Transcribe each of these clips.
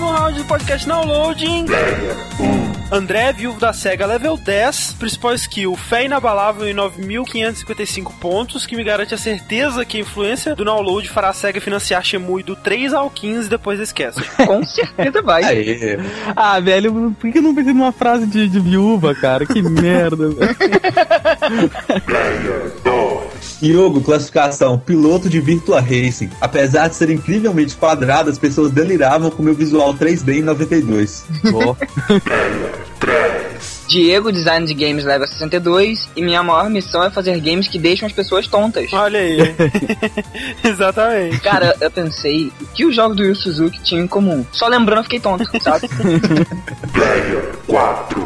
Mais um round de podcast downloading. André, viúvo da SEGA, level 10, principal skill, fé inabalável em 9.555 pontos, que me garante a certeza que a influência do download fará a SEGA financiar Shemui do 3 ao 15 depois desse cast. Com certeza vai. Aê. Ah, velho, por que eu não pensei numa frase de, de viúva, cara? Que merda, velho. Yogo, classificação, piloto de Virtua Racing. Apesar de ser incrivelmente quadrado, as pessoas deliravam com meu visual 3D em 92. Ó, Diego, design de games level 62, e minha maior missão é fazer games que deixam as pessoas tontas. Olha aí. Exatamente. Cara, eu pensei o que os jogos do Yu Suzuki tinham em comum. Só lembrando, eu fiquei tonto, sabe?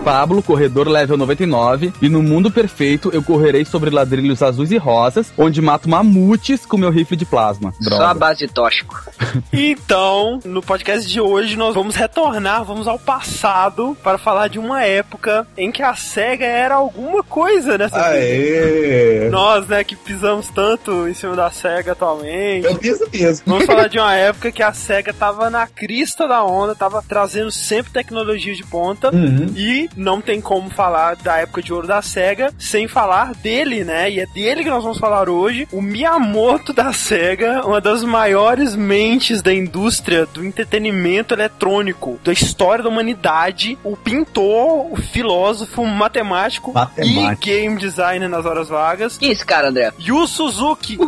Pablo, corredor level 99. E no mundo perfeito, eu correrei sobre ladrilhos azuis e rosas, onde mato mamutes com meu rifle de plasma. Só a Droga. base de tóxico. Então, no podcast de hoje, nós vamos retornar, vamos ao passado para falar de uma época em que a SEGA era alguma coisa nessa vida. Aê! Nós, né, que pisamos tanto em cima da SEGA atualmente. Eu penso mesmo. Vamos falar de uma época que a SEGA tava na crista da onda, tava trazendo sempre tecnologia de ponta. Uhum. E não tem como falar da época de ouro da SEGA sem falar dele, né? E é dele que nós vamos falar hoje. O Miyamoto da SEGA, uma das maiores mentes da indústria do entretenimento eletrônico, da história da humanidade. O pintor, o filósofo, o matemático, Matemático. e game designer nas horas vagas. Quem é esse cara, André? Yu Suzuki.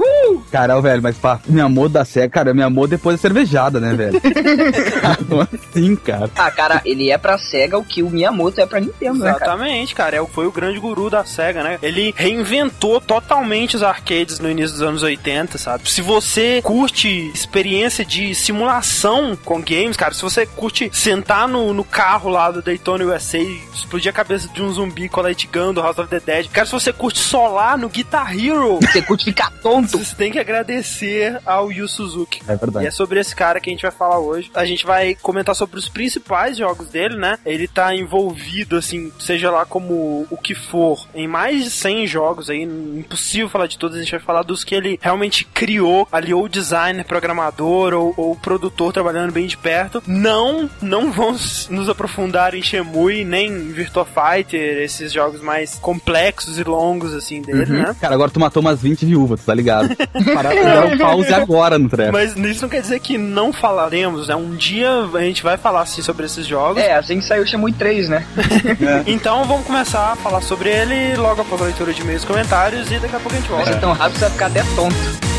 Cara, ó, velho, mas pá, minha amor da SEGA, cara, minha amor depois da cervejada, né, velho? Como assim, cara? Ah, cara, ele é pra SEGA o que o Miyamoto é pra Nintendo, né, cara? Exatamente, cara. É, foi o grande guru da SEGA, né? Ele reinventou totalmente os arcades no início dos anos 80, sabe? Se você curte experiência de simulação com games, cara, se você curte sentar no, no carro lá do Daytona USA e explodir a cabeça de um zumbi com a Light Gun do House of the Dead, cara, se você curte solar no Guitar Hero, Você curte ficar tonto. você tem que agradecer ao Yu Suzuki. É E verdade. é sobre esse cara que a gente vai falar hoje. A gente vai comentar sobre os principais jogos dele, né? Ele tá envolvido, assim, seja lá como o que for, em mais de 100 jogos aí. Impossível falar de todos. A gente vai falar dos que ele realmente criou ali, ou designer, programador, ou, ou produtor trabalhando bem de perto. Não, não vamos nos aprofundar em Shemui, nem em Virtua Fighter, esses jogos mais complexos e longos, assim, dele, né? Cara, agora tu matou umas 20 viúvas, tu tá ligado? Parar pra dar um pause agora no treco. Mas isso não quer dizer que não falaremos, né? Um dia a gente vai falar assim sobre esses jogos. É, assim que saiu o Shenmue 3, né? Então vamos começar a falar sobre ele logo após a leitura de e-mails e comentários e daqui a pouco a gente Vai volta. ser tão rápido que você vai ficar até tonto.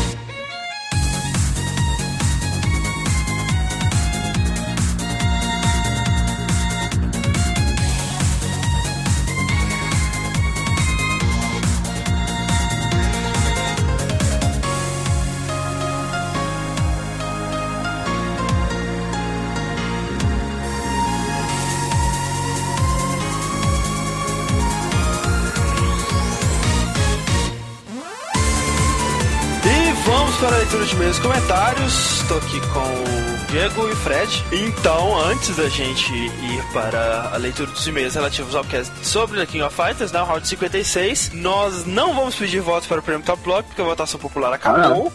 Estou aqui com Diego e Fred. Então, antes da gente ir para a leitura dos e-mails relativos ao cast sobre The King of Fighters, né, o round 56, nós não vamos pedir votos para o prêmio Top Block, porque a votação popular acabou.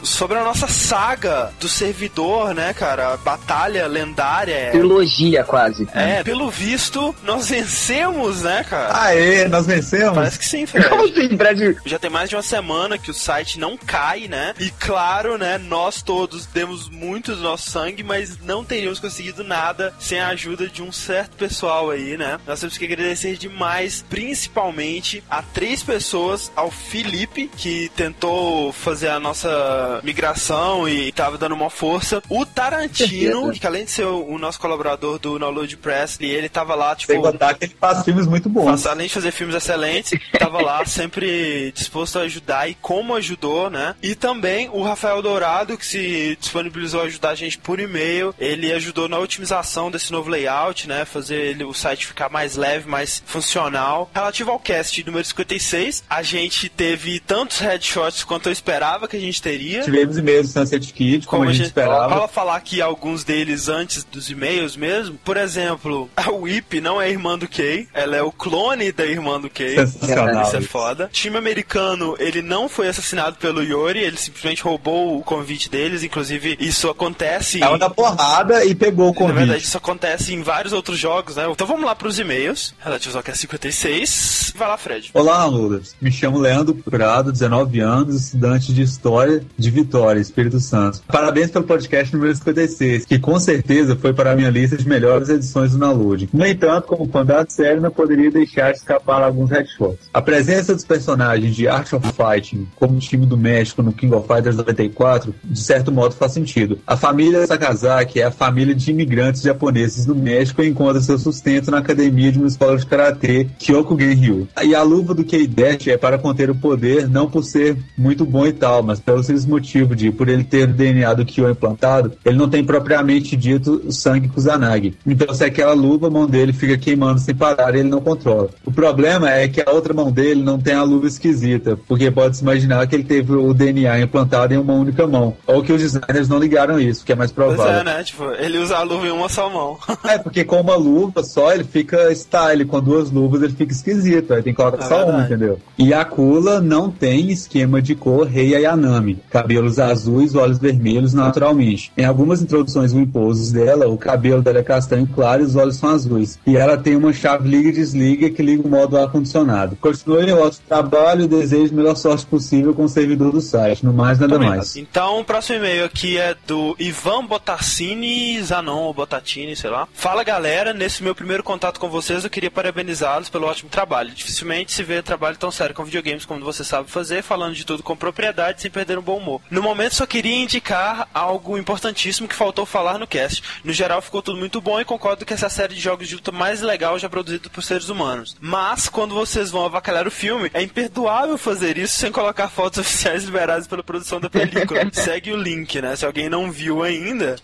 Sobre a nossa saga do servidor, né, cara, batalha lendária. Trilogia, quase. É, pelo visto, nós vencemos, né, cara? Aê, nós vencemos. Parece que sim, Fred. Como assim, Fred? Já tem mais de uma semana que o site não cai, né? E claro, né, nós todos demos muito do sangue, mas não teríamos conseguido nada sem a ajuda de um certo pessoal aí, né? Nós temos que agradecer demais, principalmente a três pessoas, ao Felipe, que tentou fazer a nossa migração e tava dando uma força, o Tarantino, que além de ser o, o nosso colaborador do Download Press, ele tava lá, tipo, Sem contar que ele faz filmes muito bons. Faz- além de fazer filmes excelentes, tava lá sempre disposto a ajudar e como ajudou, né? E também o Rafael Dourado, que se disponibilizou a ajudar a gente por e-mail. Ele ajudou na otimização desse novo layout, né? Fazer ele, o site ficar mais leve, mais funcional. Relativo ao cast número 56, a gente teve tantos headshots quanto eu esperava que a gente teria. Tivemos e-mails do Sunset Kid, como, a gente esperava. Fala falar aqui alguns deles antes dos e-mails mesmo. Por exemplo, a Whip não é irmã do Kay, ela é o clone da irmã do Kay. Sensacional. Isso é foda. O time americano, ele não foi assassinado pelo Yori, ele simplesmente roubou o convite deles. Inclusive, isso acontece. Tava da porrada e pegou o Na verdade, convite. isso acontece em vários outros jogos, né? Então vamos lá pros e-mails, relativos ao Cast 56. Vai lá, Fred. Olá, Ludas. Me chamo Leandro Prado, 19 anos, estudante de História de Vitória, Espírito Santo. Parabéns pelo podcast número 56, que com certeza foi para a minha lista de melhores edições do Download. No entanto, como fã da série, não poderia deixar de escapar alguns headshots. A presença dos personagens de Art of Fighting, como o time do México no King of Fighters 94, de certo modo faz sentido. A família Sakazaki é a família de imigrantes japoneses do México e encontra seu sustento na academia de uma escola de karatê, Kyokugen Ryu. E a luva do K-Dash é para conter o poder, não por ser muito bom e tal, mas pelo simples motivo de, por ele ter o DNA do Kyo implantado, ele não tem propriamente dito sangue Kusanagi. Então, se aquela luva, a mão dele fica queimando sem parar e ele não controla. O problema é que a outra mão dele não tem a luva esquisita, porque pode-se imaginar que ele teve o DNA implantado em uma única mão. Ou que os designers não ligaram isso, que é mais Pois provável. é, né? Tipo, ele usa a luva em uma só mão. É, porque com uma luva só ele fica style, com duas luvas ele fica esquisito, aí tem que colocar É só uma, verdade. entendeu? E a Kula não tem esquema de cor Rei Ayanami, cabelos azuis, olhos vermelhos naturalmente. Em algumas introduções impousos dela, o cabelo dela é castanho claro e os olhos são azuis. E ela tem uma chave liga e desliga que liga o modo ar-condicionado. Continue o ótimo trabalho e desejo a melhor sorte possível com o servidor do site. No mais, nada mais. Então, o próximo e-mail aqui é do Ivan Botassini Zanon, ou Botatini, sei lá. Fala galera, nesse meu primeiro contato com vocês, eu queria parabenizá-los pelo ótimo trabalho. Dificilmente se vê trabalho tão sério com videogames como você sabe fazer, falando de tudo com propriedade, sem perder um bom humor. No momento, só queria indicar algo importantíssimo que faltou falar no cast. No geral, ficou tudo muito bom e concordo que essa é série de jogos de luta mais legal já produzida por seres humanos. Mas, quando vocês vão avacalhar o filme, é imperdoável fazer isso sem colocar fotos oficiais liberadas pela produção da película. Segue o link, né? Se alguém não viu ainda,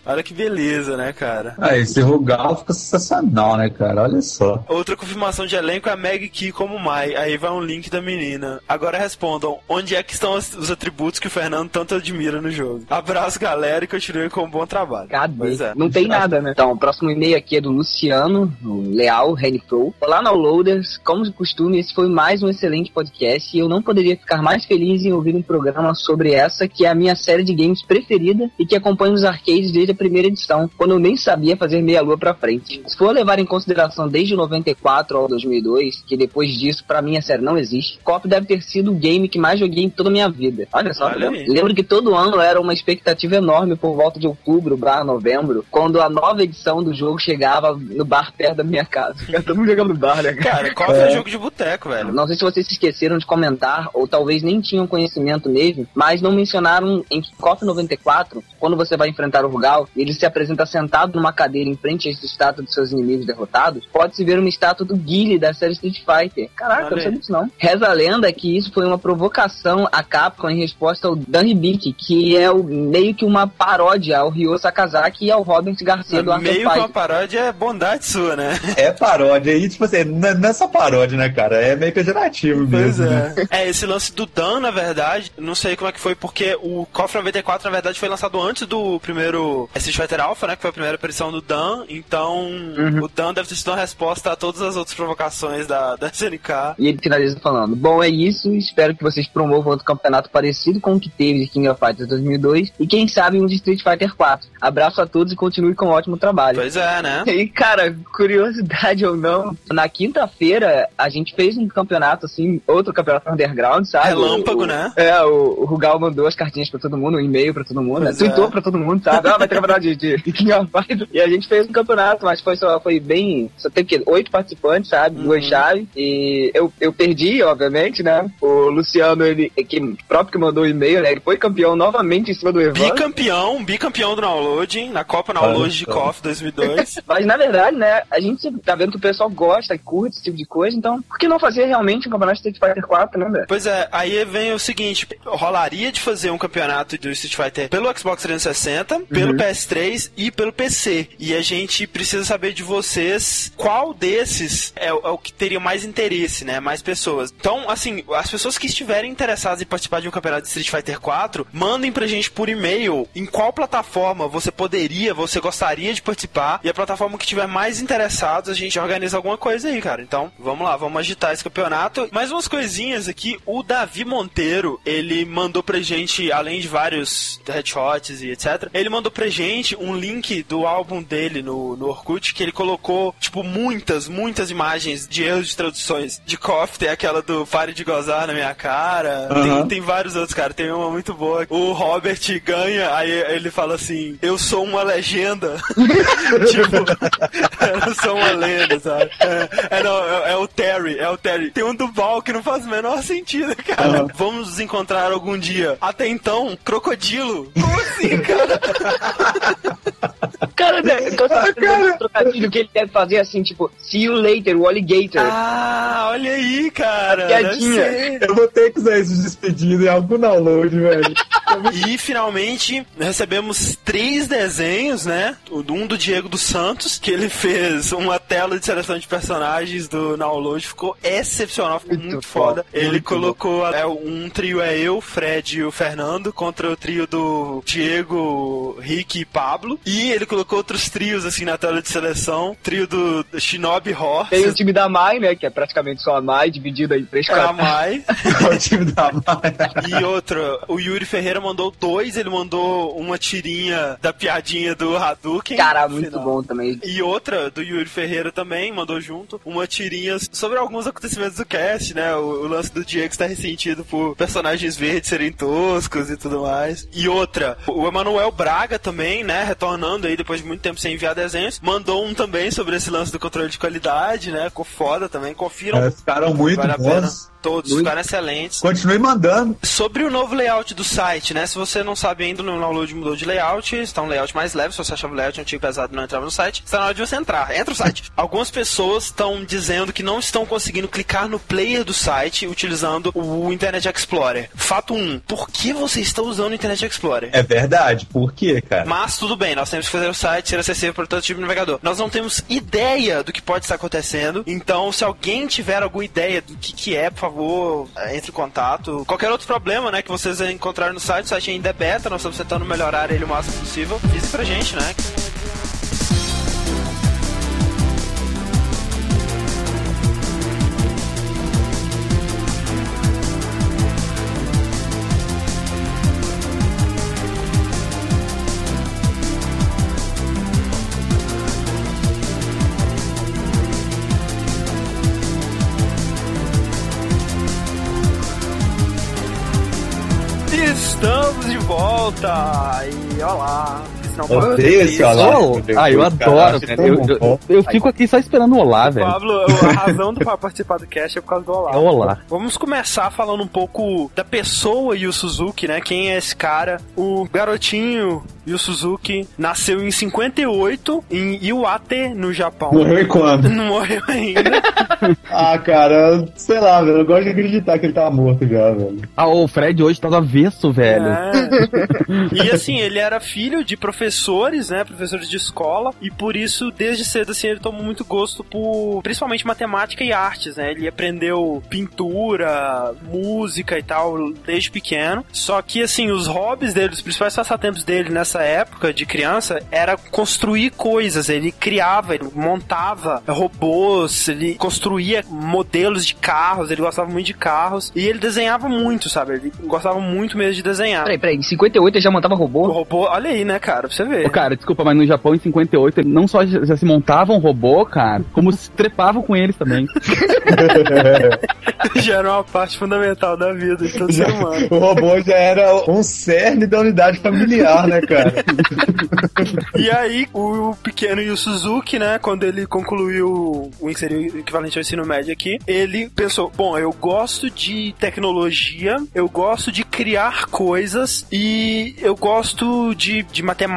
olha que beleza, né, cara? Ah, esse Rugal fica sensacional, né, cara? Olha só. Outra confirmação de elenco é a Meg Key como Mai. Aí vai um link da menina. Agora respondam, onde é que estão os, os atributos que o Fernando tanto admira no jogo? Abraço, galera, e continue com um bom trabalho. Cadê? Pois é. Não tem nada, né? Então, o próximo e-mail aqui é do Luciano, o Leal Renifro. Olá, Downloaders. Como de costume, esse foi mais um excelente podcast e eu não poderia ficar mais feliz em ouvir um programa sobre essa, que é a minha série de games preferida e que acompanho os arcades desde a primeira edição, quando eu nem sabia fazer meia-lua pra frente. Se for levar em consideração desde o 94 ao 2002, que depois disso, pra mim, a série não existe, KOF deve ter sido o game que mais joguei em toda a minha vida. Olha só, Olha. Lembro que todo ano era uma expectativa enorme por volta de outubro, barra novembro, quando a nova edição do jogo chegava no bar perto da minha casa. Todo mundo jogando no bar, né, cara? Cara, qual é jogo de boteco, velho? Não sei se vocês se esqueceram de comentar, ou talvez nem tinham conhecimento mesmo, mas não mencionaram em KOF 94, quando você vai enfrentar o Rugal, e ele se apresenta sentado numa cadeira em frente a essa estátua dos seus inimigos derrotados, pode-se ver uma estátua do Guile da série Street Fighter. Caraca, eu não sabia disso não. Reza a lenda que isso foi uma provocação à Capcom em resposta ao Dan Hibiki, que é o, meio que uma paródia ao Ryo Sakazaki e ao Robert Garcia do Art of Meio que uma paródia é bondade sua, né? É paródia. E, tipo assim, não é só paródia, né, cara? É meio pejorativo Pois mesmo. né? é. É, esse lance do Dan, na verdade, não sei como é que foi, porque o KOF 94, na verdade, foi lançado antes do primeiro Street Fighter Alpha, né? Que foi a primeira aparição do Dan. Então, o Dan deve ter sido uma resposta a todas as outras provocações da, da SNK. E ele finaliza falando: Bom, é isso. Espero que vocês promovam outro campeonato parecido com o que teve de King of Fighters 2002 e quem sabe um de Street Fighter 4. Abraço a todos e continue com um ótimo trabalho. Pois é, né? E cara, curiosidade ou não, na quinta-feira a gente fez um campeonato assim, outro campeonato underground, sabe? Relâmpago, O- né? É, o, o Rugal mandou as cartinhas pra todo mundo, um e-mail pra todo mundo, né? Pois Tweetou é. pra todo mundo, sabe? Ah, vai ter campeonato de, de, de King of Fighters. E a gente fez um campeonato, mas foi só, foi bem, só teve que oito participantes, sabe? Uhum. Duas chaves. E eu, eu perdi, obviamente, né? O Luciano, ele, que próprio que mandou o e-mail, né? Ele foi campeão novamente em cima do Evan. Bicampeão, bicampeão do downloading, na Copa Download de. KOF 2002. Mas na verdade, né, a gente tá vendo que o pessoal gosta, curte esse tipo de coisa, então por que não fazer realmente um campeonato de Street Fighter 4, né, velho? Pois é, aí vem o seguinte, rolaria de fazer um campeonato do Street Fighter pelo Xbox 360, pelo PS3 e pelo PC. E a gente precisa saber de vocês qual desses é, é o que teria mais interesse, né? Mais pessoas. Então, assim, as pessoas que estiverem interessadas em participar de um campeonato de Street Fighter 4, mandem pra gente por e-mail em qual plataforma você poderia, você gostaria de participar. E a plataforma que tiver mais interessados, a gente organiza alguma coisa aí, cara. Então, vamos lá, vamos agitar esse campeonato. Mais umas coisinhas aqui. O Davi Monteiro, ele mandou pra gente, além de vários headshots e etc., ele mandou pra gente um link do álbum dele no, no Orkut, que ele colocou, tipo, muitas, muitas imagens de erros de traduções de KOF. Tem aquela do Pare de Gozar na minha cara. Tem, tem vários outros, cara. Tem uma muito boa. O Robert ganha, aí ele fala assim: Eu sou uma legenda. tipo, eu sou uma lenda, sabe? É, é, não, é, é o Terry, é o Terry. Tem um do Val que não faz o menor sentido, cara. Vamos nos encontrar algum dia. Até então, crocodilo. Como assim, cara? Cara, né, eu tô pensando no trocadilho que ele deve fazer assim, tipo, see you later, o alligator. Ah, olha aí, cara. Piadinha. Eu vou ter que usar esse despedido em algum download, velho. E finalmente recebemos três desenhos, né? Um do Diego dos Santos, que ele fez uma tela de seleção de personagens do download, ficou excepcional, ficou muito, Muito foda. Ele muito colocou é, um trio é eu, Fred e o Fernando contra o trio do Diego, Rick e Pablo. E ele colocou outros trios assim na tela de seleção, trio do Shinobi Horse. Tem o time da Mai, né, que é praticamente só a Mai, dividida em três a caras. Mai. É o time da Maia. E outra, o Yuri Ferreira mandou dois, ele mandou uma tirinha da piadinha do Hadouken. Cara, muito final. bom também. E outra do Yuri Ferreira também, mandou junto uma tirinha sobre alguns acontecimentos do cast, né? O, o lance do Diego estar ressentido por personagens verdes serem toscos e tudo mais. E outra, o Emanuel Braga também, né? Retornando aí depois de muito tempo sem enviar desenhos, mandou um também sobre esse lance do controle de qualidade, né? Ficou foda também. Confiram, É, ficaram muito vale bons. Todos Muito. ficaram excelentes. Continue mandando. Sobre o novo layout do site, né? Se você não sabe ainda, o download mudou de layout, está um layout mais leve. Se você achava o layout antigo pesado e não entrava no site, está na hora de você entrar. Entra no site. Algumas pessoas estão dizendo que não estão conseguindo clicar no player do site utilizando o Internet Explorer. Fato 1. Por que você está usando o Internet Explorer? É verdade. Por quê, cara? Mas tudo bem, nós temos que fazer o site ser acessível para todo tipo de navegador. Nós não temos ideia do que pode estar acontecendo, então se alguém tiver alguma ideia do que, que é, por favor, eh, entre em contato. Qualquer outro problema, né, que vocês encontrarem no site, o site ainda é beta, nós estamos tentando melhorar ele o máximo possível. Avise pra gente, né? Volta! E olá! Não, Odeio esse Isso. olá. Ah, eu adoro, cara. Eu, eu, eu fico aqui só esperando o olá, velho. Pablo, a razão do Pablo participar do cast é por causa do Olá. É o olá. Vamos começar falando um pouco da pessoa Yu Suzuki, né? Quem é esse cara? O garotinho Yu Suzuki nasceu em 58 em Iwate, no Japão. Morreu e quando? Não morreu ainda. Ah, cara, sei lá, velho. Eu gosto de acreditar que ele tava morto já, velho. Ah, o Fred hoje tá do avesso, velho. É. E assim, ele era filho de professores, né? Professores de escola. E por isso, desde cedo, assim, ele tomou muito gosto por principalmente matemática e artes, né? Ele aprendeu pintura, música e tal, desde pequeno. Só que, assim, os hobbies dele, os principais passatempos dele nessa época de criança era construir coisas. Ele criava, ele montava robôs, ele construía modelos de carros, ele gostava muito de carros. E ele desenhava muito, sabe? Ele gostava muito mesmo de desenhar. Peraí, peraí, em 58 ele já montava O robô? robô, olha aí, né, cara, pra você ver. Ô, cara, desculpa, mas no Japão em 58 ele não só já já se montava um robô, cara, como se trepavam com eles também. Já era uma parte fundamental da vida de todo ser humano. o robô já era um cerne da unidade familiar, né, cara? E aí, o pequeno Yu Suzuki, né, quando ele concluiu o inserir o equivalente ao ensino médio aqui, ele pensou: bom, eu gosto de tecnologia, eu gosto de criar coisas e eu gosto de, de matemática,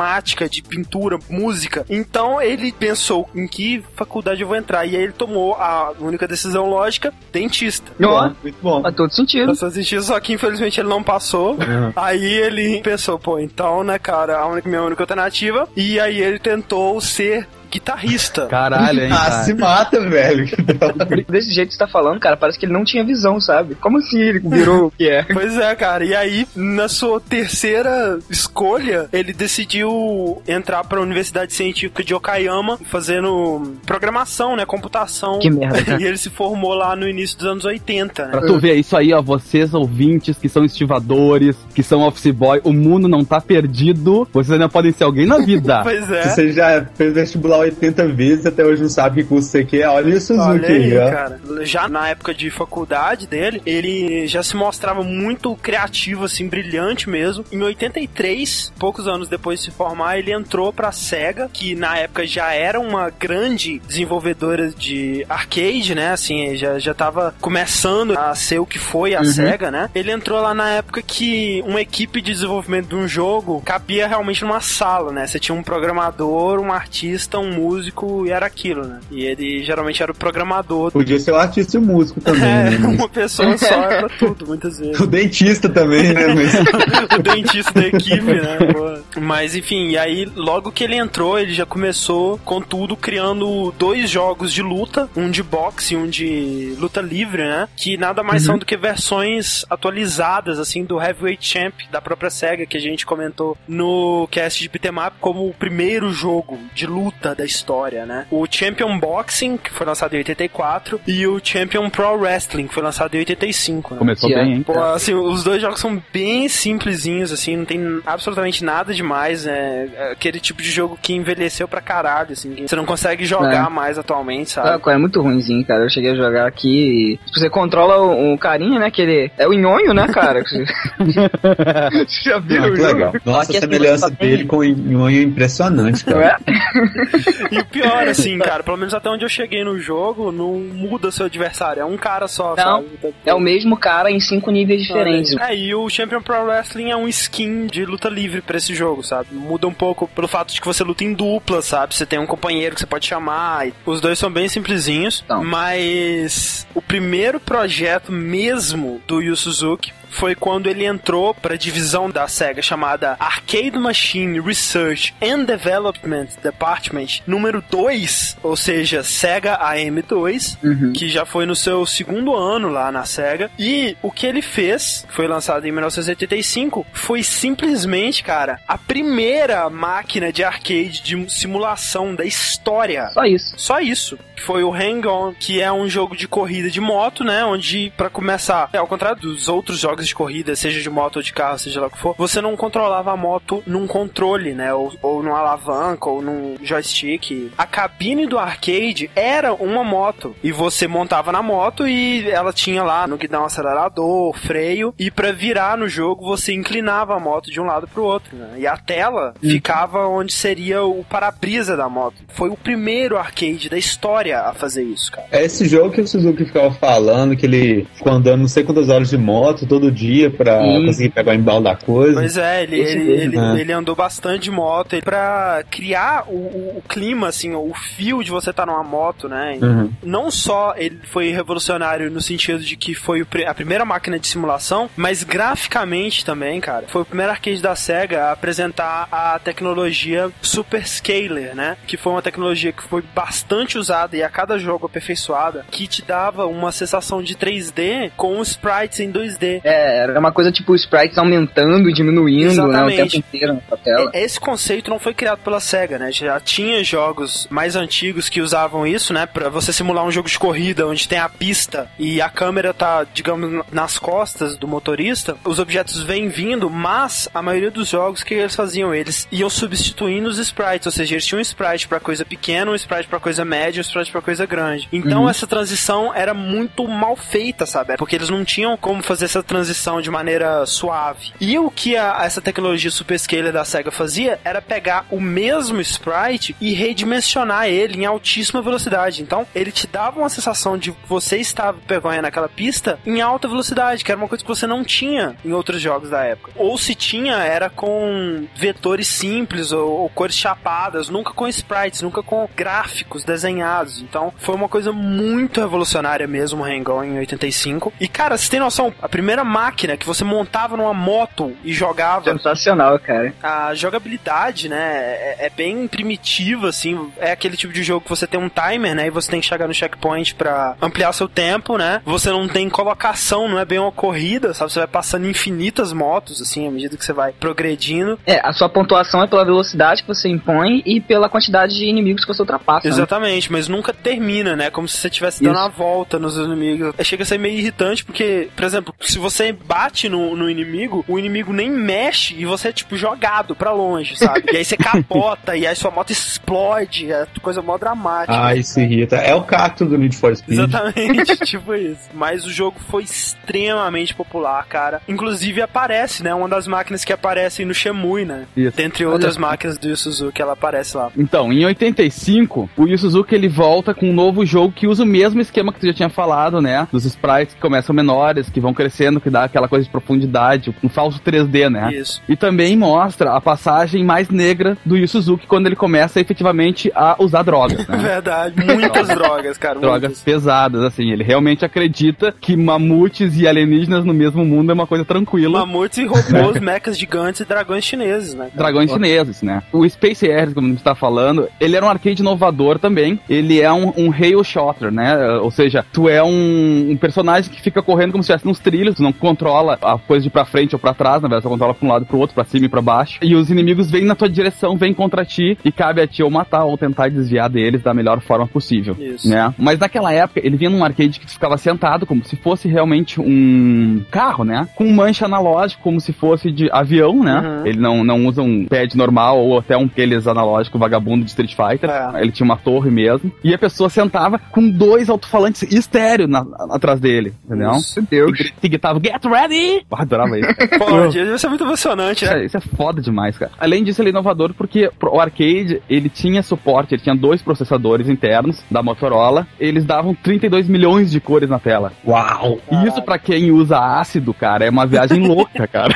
de pintura, música. Então ele pensou em que faculdade eu vou entrar. E aí ele tomou a única decisão lógica: dentista. Ó, Muito bom. faz todo sentido. Faz sentido, só que infelizmente ele não passou. Aí ele pensou, pô, então, né, cara, a única, minha única alternativa. E aí ele tentou ser guitarrista. Caralho, hein, Ah, cara. se mata, velho. Desse jeito que você tá falando, cara, parece que ele não tinha visão, sabe? Como assim ele virou o que é? Pois é, cara. E aí, na sua terceira escolha, ele decidiu entrar pra Universidade Científica de Okayama, fazendo programação, né? Computação. Que merda, cara. E ele se formou lá no início dos anos 80, né? Pra tu ver isso aí, ó, vocês ouvintes que são estivadores, que são office boy, o mundo não tá perdido, vocês ainda podem ser alguém na vida. Pois é. Você já fez vestibular 80 vezes até hoje não sabe que curso você quer. Olha o Suzuki Olha aí, cara. Já na época de faculdade dele, ele já se mostrava muito criativo, assim, brilhante mesmo. Em 83, poucos anos depois de se formar, ele entrou pra SEGA, que na época já era uma grande desenvolvedora de arcade, né? Assim, já, já tava começando a ser o que foi a SEGA, né? Ele entrou lá na época que uma equipe de desenvolvimento de um jogo cabia realmente numa sala, né? Você tinha um programador, um artista, um músico e era aquilo, né? E ele geralmente era o programador. Podia ser o artista e o músico também, É, né? Uma pessoa só era tudo, muitas vezes. O dentista também, né? Mas... o dentista da equipe, né? Pô. Mas enfim, e aí logo que ele entrou, ele já começou com tudo criando dois jogos de luta, um de boxe e um de luta livre, né? Que nada mais são do que versões atualizadas assim do Heavyweight Champ da própria Sega que a gente comentou no cast de Beat'em Up como o primeiro jogo de luta da história, né? O Champion Boxing, que foi lançado em 84, e o Champion Pro Wrestling, que foi lançado em 85, né? Começou Que é. bem, hein? Pô, assim, os dois jogos são bem simplesinhos, assim, não tem absolutamente nada demais, né? É aquele tipo de jogo que envelheceu pra caralho, assim, que você não consegue jogar É. mais atualmente, sabe? cara, é muito ruimzinho, cara. Eu cheguei a jogar aqui. e- Tipo, você controla o, o carinha, né? Que ele é o nhonho, né, cara? Você já viu Ah, o que jogo? legal. Nossa, a assim, semelhança dele com o Nhonho é impressionante, Não cara. é? E o pior, assim, cara, pelo menos até onde eu cheguei no jogo, não muda seu adversário, é um cara só, Não, sabe? É o mesmo cara em cinco níveis diferentes. É, e o Champion Pro Wrestling é um skin de luta livre pra esse jogo, sabe? Muda um pouco pelo fato de que você luta em dupla, sabe? Você tem um companheiro que você pode chamar. Os dois são bem simplesinhos, Então. mas o primeiro projeto mesmo do Yu Suzuki foi quando ele entrou para a divisão da SEGA chamada Arcade Machine Research and Development Department número 2, ou seja, SEGA AM2, Uhum. que já foi no seu segundo ano lá na SEGA. E o que ele fez, foi lançado em 1985, foi simplesmente, cara, a primeira máquina de arcade de simulação da história. Só isso. Só isso. Que foi o Hang On, que é um jogo de corrida de moto, né? Onde, pra começar, é, ao contrário dos outros jogos de corrida, seja de moto ou de carro, seja lá o que for, você não controlava a moto num controle, né? Ou, ou numa alavanca, ou num joystick. A cabine do arcade era uma moto. E você montava na moto e ela tinha lá no guidão acelerador, freio. E pra virar no jogo, você inclinava a moto de um lado pro outro, né? E a tela ficava onde seria o para-brisa da moto. Foi o primeiro arcade da história a fazer isso, cara. É esse jogo que o Suzuki ficava falando, que ele ficou andando não sei quantas horas de moto todo dia pra Sim. conseguir pegar o embalo da coisa. Pois é, ele, ele, mesmo, ele, né? ele andou bastante de moto ele- pra criar o, o- o clima, assim, o fio de você estar numa moto, né? Uhum. Não só ele foi revolucionário no sentido de que foi a primeira máquina de simulação, mas graficamente também, cara. Foi o primeiro arcade da SEGA a apresentar a tecnologia Super Scaler, né? Que foi uma tecnologia que foi bastante usada e a cada jogo aperfeiçoada, que te dava uma sensação de 3D com os sprites em 2D. É, era uma coisa tipo sprites aumentando e diminuindo, né? O Exatamente. tempo inteiro na tela. Esse conceito não foi criado pela SEGA, né? Já tinha jogos mais antigos que usavam isso, né? Pra você simular um jogo de corrida onde tem a pista e a câmera tá, digamos, nas costas do motorista. Os objetos vêm vindo, mas a maioria dos jogos, que eles faziam? Eles iam substituindo os sprites, ou seja, eles tinham um sprite pra coisa pequena, um sprite pra coisa média, um sprite pra coisa grande. Então essa transição era muito mal feita, sabe? Porque eles não tinham como fazer essa transição de maneira suave. E o que a- essa tecnologia Super Scaler da SEGA SEGA fazia era pegar o mesmo sprite e redimensionar ele em altíssima velocidade. Então, ele te dava uma sensação de você estava percorrendo aquela pista em alta velocidade, que era uma coisa que você não tinha em outros jogos da época. Ou se tinha, era com vetores simples ou, ou cores chapadas, nunca com sprites, nunca com gráficos desenhados. Então, foi uma coisa muito revolucionária mesmo o Hang-On em 85. E, cara, você tem noção, a primeira máquina que você montava numa moto e jogava. Sensacional, cara. A jogabilidade, né, é, é bem primitiva, assim. É aquele tipo de jogo que você tem um timer, né, e você tem que chegar no checkpoint pra ampliar seu tempo, né. Você não tem colocação, não é bem uma corrida, sabe? Você vai passando infinitas motos, assim, à medida que você vai progredindo. É, a sua pontuação é pela velocidade que você impõe e pela quantidade de inimigos que você ultrapassa. né? Exatamente, mas nunca termina, né? Como se você estivesse dando a volta nos inimigos. É, Chega a ser meio irritante, porque, por exemplo, se você bate no, no inimigo, o inimigo nem mexe e você é, tipo, jogado pra longe, sabe? e aí você capota, e aí sua moto explode, é coisa mó dramática. Ah, isso irrita. É o cacto do Need for Speed. Exatamente, tipo isso. Mas o jogo foi extremamente popular, cara. Inclusive aparece, né? Uma das máquinas que aparecem no Shemui, né? Isso. Dentre outras máquinas do Yu Suzuki, ela aparece lá. Então, em 85, o Yu Suzuki ele volta com um novo jogo que usa o mesmo esquema que tu já tinha falado, né? Dos sprites que começam menores, que vão crescendo, que dá aquela coisa de profundidade, um falso 3D, né? Isso. E também mostra a passagem mais negra do Yu Suzuki quando ele começa efetivamente a usar drogas, né? Verdade, muitas drogas, cara. drogas muitas. pesadas, assim. Ele realmente acredita que mamutes e alienígenas no mesmo mundo é uma coisa tranquila. Mamutes e robôs, mechas gigantes e dragões chineses, né? Dragões chineses, né? O Space Air, como a gente tá falando, ele era um arcade inovador também. Ele é um, um rail shooter, né? Ou seja, tu é um, um personagem que fica correndo como se estivesse nos trilhos, tu não controla a coisa de pra frente ou pra trás, na verdade, você controla pra um lado e pro outro, pra cima e pra baixo. E os inimigos vêm na tua direção, vêm contra ti, e cabe a ti ou matar ou tentar desviar deles da melhor forma possível. Isso. Né? Mas naquela época, ele vinha num arcade que tu ficava sentado, como se fosse realmente um carro, né? Com manche analógico, como se fosse de avião, né? Uhum. Ele não, não usa um pad normal ou até um aqueles analógico vagabundo de Street Fighter. É. Ele tinha uma torre mesmo. E a pessoa sentava com dois alto-falantes estéreo na- atrás dele, entendeu? Isso. Meu Deus. E gritava, get ready! Ah, adorava isso. Pô, deve ser muito emocionante, Isso né? é, isso é foda demais, cara. Além disso, ele é inovador porque o arcade, ele tinha suporte, ele tinha dois processadores internos da Motorola. Eles davam 32 milhões de cores na tela. Uau! E isso pra quem usa ácido, cara, é uma viagem louca, cara.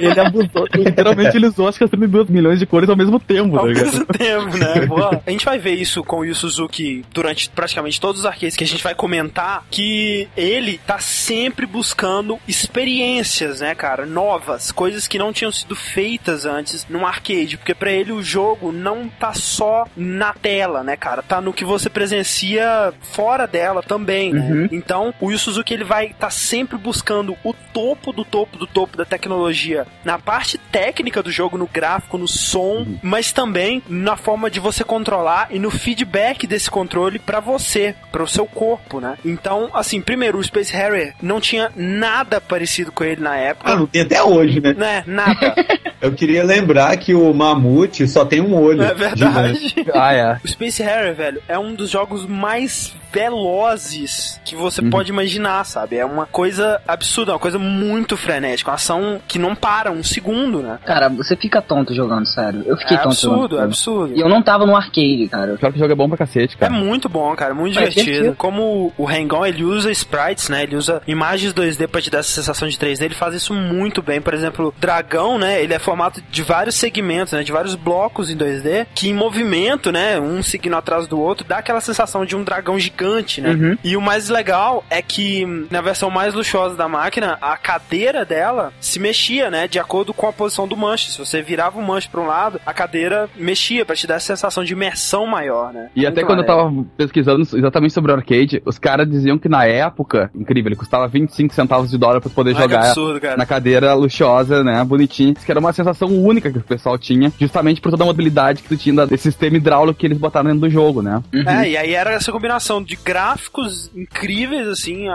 Ele abusou, literalmente ele usou acho que as 32 milhões de cores ao mesmo tempo, Ao tá ligado? mesmo tempo, né? Boa. A gente vai ver isso com o Yu Suzuki durante praticamente todos os arcades que a gente vai comentar, que ele tá sempre buscando experiências, né, cara, novas, coisas que não tinham sido feitas antes num arcade, porque pra ele o jogo não tá só na tela, né, cara, tá no que você presencia fora dela também, né? Uhum. Então, o Yu Suzuki ele vai estar sempre buscando o topo do topo do topo da tecnologia na parte técnica do jogo, no gráfico, no som, mas também na forma de você controlar e no feedback desse controle pra você, para o seu corpo, né? Então, assim, primeiro, o Space Harrier não tinha nada parecido com ele na época. Ah, não tem até hoje, né? Né? Nada. Eu queria lembrar que o Mamute só tem um olho. É verdade. gigante. Ah, é. O Space Harrier, velho, é um dos jogos mais velozes que você Uhum. pode imaginar, sabe? É uma coisa absurda, uma coisa muito frenética, uma ação que não para um segundo, né? Cara, você fica tonto jogando, sério. Eu fiquei É tonto absurdo, é jogando. absurdo. E eu não tava no arcade, cara. Pior que o jogo é bom pra cacete, É cara. muito bom, cara, muito É divertido. Como o Hang-On, ele usa sprites, né? Ele usa imagens 2D pra te dar essa sensação de 3D, ele faz isso muito bem. Por exemplo, Dragão, né? Ele é formato de vários segmentos, né? De vários blocos em 2D, que em movimento, né? Um seguindo atrás do outro, dá aquela sensação de um dragão gigante, né? Uhum. E o mais legal é que na versão mais luxuosa da máquina, a cadeira dela se mexia, né? De acordo com a posição do manche. Se você virava o manche pra um lado, a cadeira mexia pra te dar essa sensação de imersão maior, né? E até Muito quando eu tava pesquisando exatamente sobre o arcade, os caras diziam que na época, incrível, ele custava 25 centavos de dólar pra poder Ai, jogar absurdo, cara. na cadeira luxuosa, né, bonitinha. Isso que era uma sensação única que o pessoal tinha, justamente por toda a mobilidade que tu tinha desse sistema hidráulico que eles botaram dentro do jogo, né? Uhum. É, e aí era essa combinação de gráficos incríveis, assim,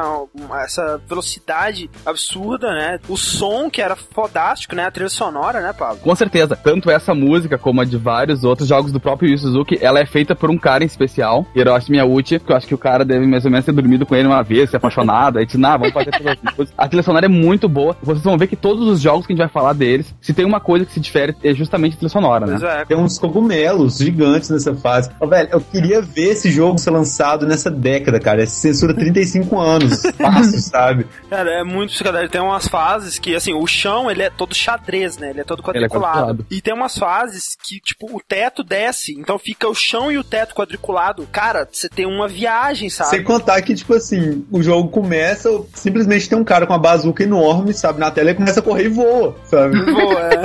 essa velocidade absurda, né? O som que era fodástico, né? A trilha sonora, né, Pablo? Com certeza, tanto essa música como a de vários outros jogos do próprio Yu Suzuki, ela é feita por um cara em especial, Hiroshi Miyauchi, que eu acho que o cara deve mais ou menos ter dormido com ele uma vez, se apaixonado, aí disse, nah, vamos fazer todas as coisas. A trilha sonora é muito boa, vocês vão ver que todos os jogos que a gente vai falar deles, se tem uma coisa que se difere, é justamente a trilha sonora, né? É. Tem uns cogumelos gigantes nessa fase. Ô, velho, eu queria ver esse jogo ser lançado nessa década, cara. Essa censura 35 anos. Fácil, sabe? Cara, é muito psicodélico. Tem umas fases que, assim, o chão, ele é todo xadrez, né? Ele é todo é quadriculado. quadriculado. e tem umas fases que, tipo, o teto desce, então fica o chão e o teto quadriculado. Cara, você tem uma viagem, sabe? Sem contar que, tipo assim, o jogo começa, simplesmente tem um cara com uma bazuca enorme, sabe, na tela e começa a correr e voa, sabe? Voa, é.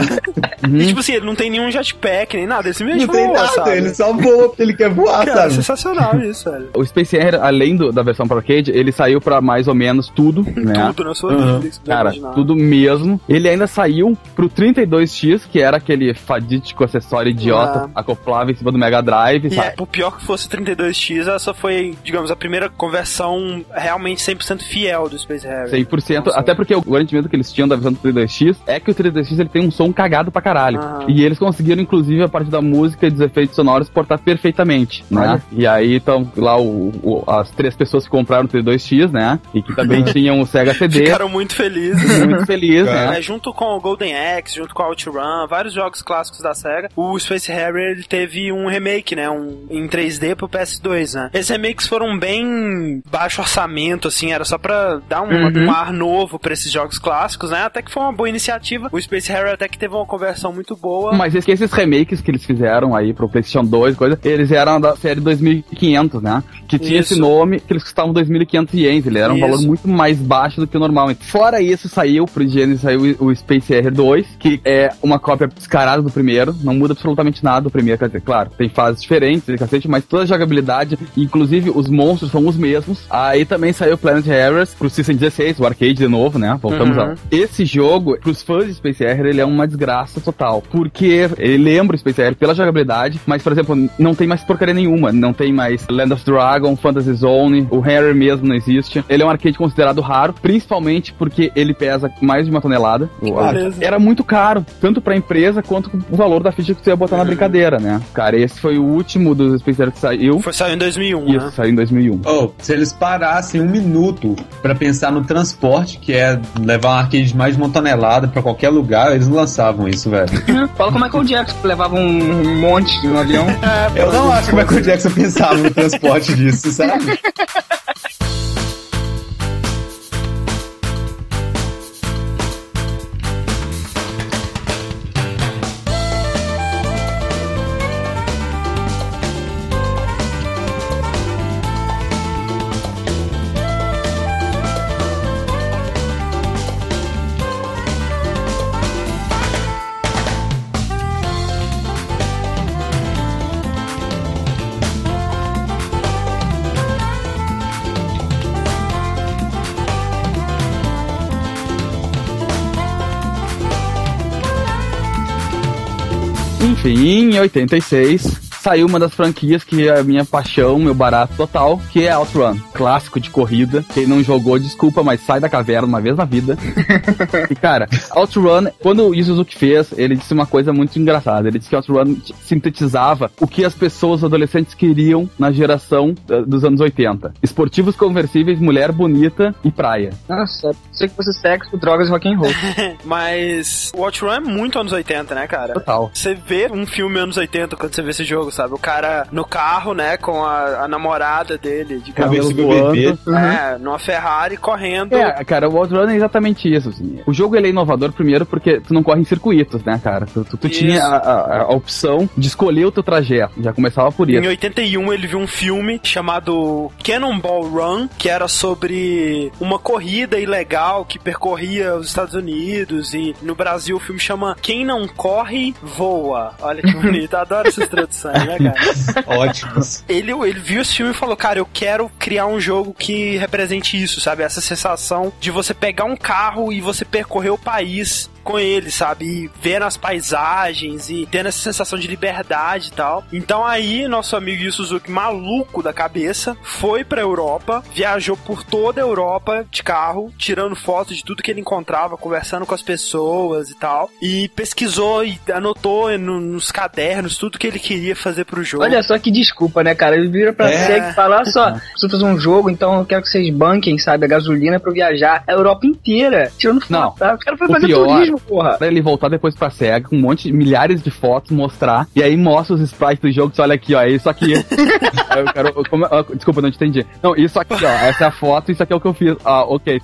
Uhum. E, tipo assim, ele não tem nenhum jetpack, nem nada. Ele simplesmente Não tem voa, nada, sabe? ele só voa porque ele quer voar, Cara, é sabe? sensacional isso, velho. O Space Air, além do- da versão para arcade, ele saiu pra mais ou menos tudo, né? Tudo na sua Uhum. vida. Cara, imaginar. tudo mesmo. Ele ainda saiu pro 32X, que era aquele fadítico acessório idiota Ah. acoplável em cima do Mega Drive, E sabe? é, por pior que fosse o 32X, essa foi, digamos, a primeira conversão realmente 100% fiel do Space Harrier. 100%, Nossa. até porque o grande medo que eles tinham da versão do 32X é que o 32X ele tem um som cagado pra caralho. Aham. E eles conseguiram, inclusive, a partir da música e dos efeitos sonoros, portar perfeitamente, né? Olha. E aí, então, lá o, o- as três pessoas que compraram o 32X, né? E que também tinham o Sega CD, Ficaram muito felizes. muito feliz, Cara. né? É, junto com o Golden Axe, junto com o OutRun, vários jogos clássicos da SEGA, o Space Harrier ele teve um remake, né, um, em 3D pro PS2, né. Esses remakes foram bem baixo orçamento, assim, era só pra dar um, Uhum. um ar novo pra esses jogos clássicos, né, até que foi uma boa iniciativa. O Space Harrier até que teve uma conversão muito boa. Mas es- esses remakes que eles fizeram aí pro PlayStation 2, coisa, eles eram da série 2500, né? Que tinha Isso. esse nome, que eles custavam 2.500 ienes. Ele era um Isso. valor muito mais baixo do que o normal. Fora isso, saiu pro Genesis saiu o Space Air 2, que é uma cópia descarada do primeiro. Não muda absolutamente nada do primeiro. Quer dizer, claro, tem fases diferentes, cacete, mas toda a jogabilidade, inclusive os monstros são os mesmos. Aí também saiu Planet Harriers pro System 16, o arcade de novo, né? Voltamos Uhum. a esse jogo, pros fãs de Space Air, ele é uma desgraça total. Porque ele lembra o Space Air pela jogabilidade, mas, por exemplo, não tem mais porcaria nenhuma. Não tem mais Land of Dragon, Fantasy Zone, o Harrier mesmo não existe. Ele é um arcade considerado raro, principalmente porque ele pesa mais de uma tonelada. Era muito caro, tanto pra empresa quanto o valor da ficha que você ia botar na brincadeira, né? Cara, esse foi o último dos Space Que saiu. Foi saiu em 2001, Isso, né. saiu em 2001. Oh, se eles parassem um minuto pra pensar no transporte, que é levar um arcade de mais de uma tonelada pra qualquer lugar, eles não lançavam isso, velho. Fala como é que o Jackson levava um monte no avião. Eu não acho que o Michael Jackson pensava no transporte disso, sabe? Enfim, em 86 saiu uma das franquias que é a minha paixão, meu barato total, que é Outrun, clássico de corrida. Quem não jogou, desculpa, mas sai da caverna uma vez na vida. e cara, Outrun, quando o Suzuki fez, ele disse uma coisa muito engraçada. Ele disse que Outrun sintetizava o que as pessoas adolescentes queriam na geração eh, dos anos 80. Esportivos conversíveis, mulher bonita e praia. Nossa, sei que fosse sexo, drogas e rock and roll. Mas o OutRun é muito anos 80, né, cara? Total. Você vê um filme anos 80 quando você vê esse jogo, sabe? O cara no carro, né, com a, a namorada dele, de Cabelo voando. bebê. É, numa Ferrari correndo. É, cara, o Outrun é exatamente isso. assim. O jogo ele é inovador primeiro porque tu não corre em circuitos, né, cara? Tu, tu- tu tinha a, a- a opção de escolher o teu trajeto. Já começava por Em isso. 81 ele viu um filme chamado Cannonball Run, que era sobre uma corrida ilegal que percorria os Estados Unidos e no Brasil o filme chama Quem não corre voa. Olha que bonito, adoro essas traduções, né, cara? Ótimos. Ele, ele viu esse filme e falou, cara, eu quero criar um jogo que represente isso, sabe? Essa sensação de você pegar um carro e você percorrer o país com ele, sabe? E vendo as paisagens e tendo essa sensação de liberdade e tal. Então aí, nosso amigo Yu Suzuki, maluco da cabeça, foi pra Europa, viajou por toda a Europa de carro, tirando fotos de tudo que ele encontrava, conversando com as pessoas e tal. E pesquisou e anotou no- nos cadernos tudo que ele queria fazer pro jogo. Olha só que desculpa, né, cara? Ele vira pra É. SEG e fala, olha só, preciso fazer um jogo, então eu quero que vocês banquem, sabe, a gasolina pra eu viajar a Europa inteira, tirando foto, Não. tá? Os caras foram O fazer pior- turismo, porra. Pra ele voltar depois pra SEGA com um monte de milhares de fotos, mostrar, e aí mostra os sprites do jogo, você olha aqui, ó, é isso aqui. aí eu quero. como- desculpa, não entendi. Não, isso aqui, ó, essa é a foto, isso aqui é o que eu fiz. Ah, ok.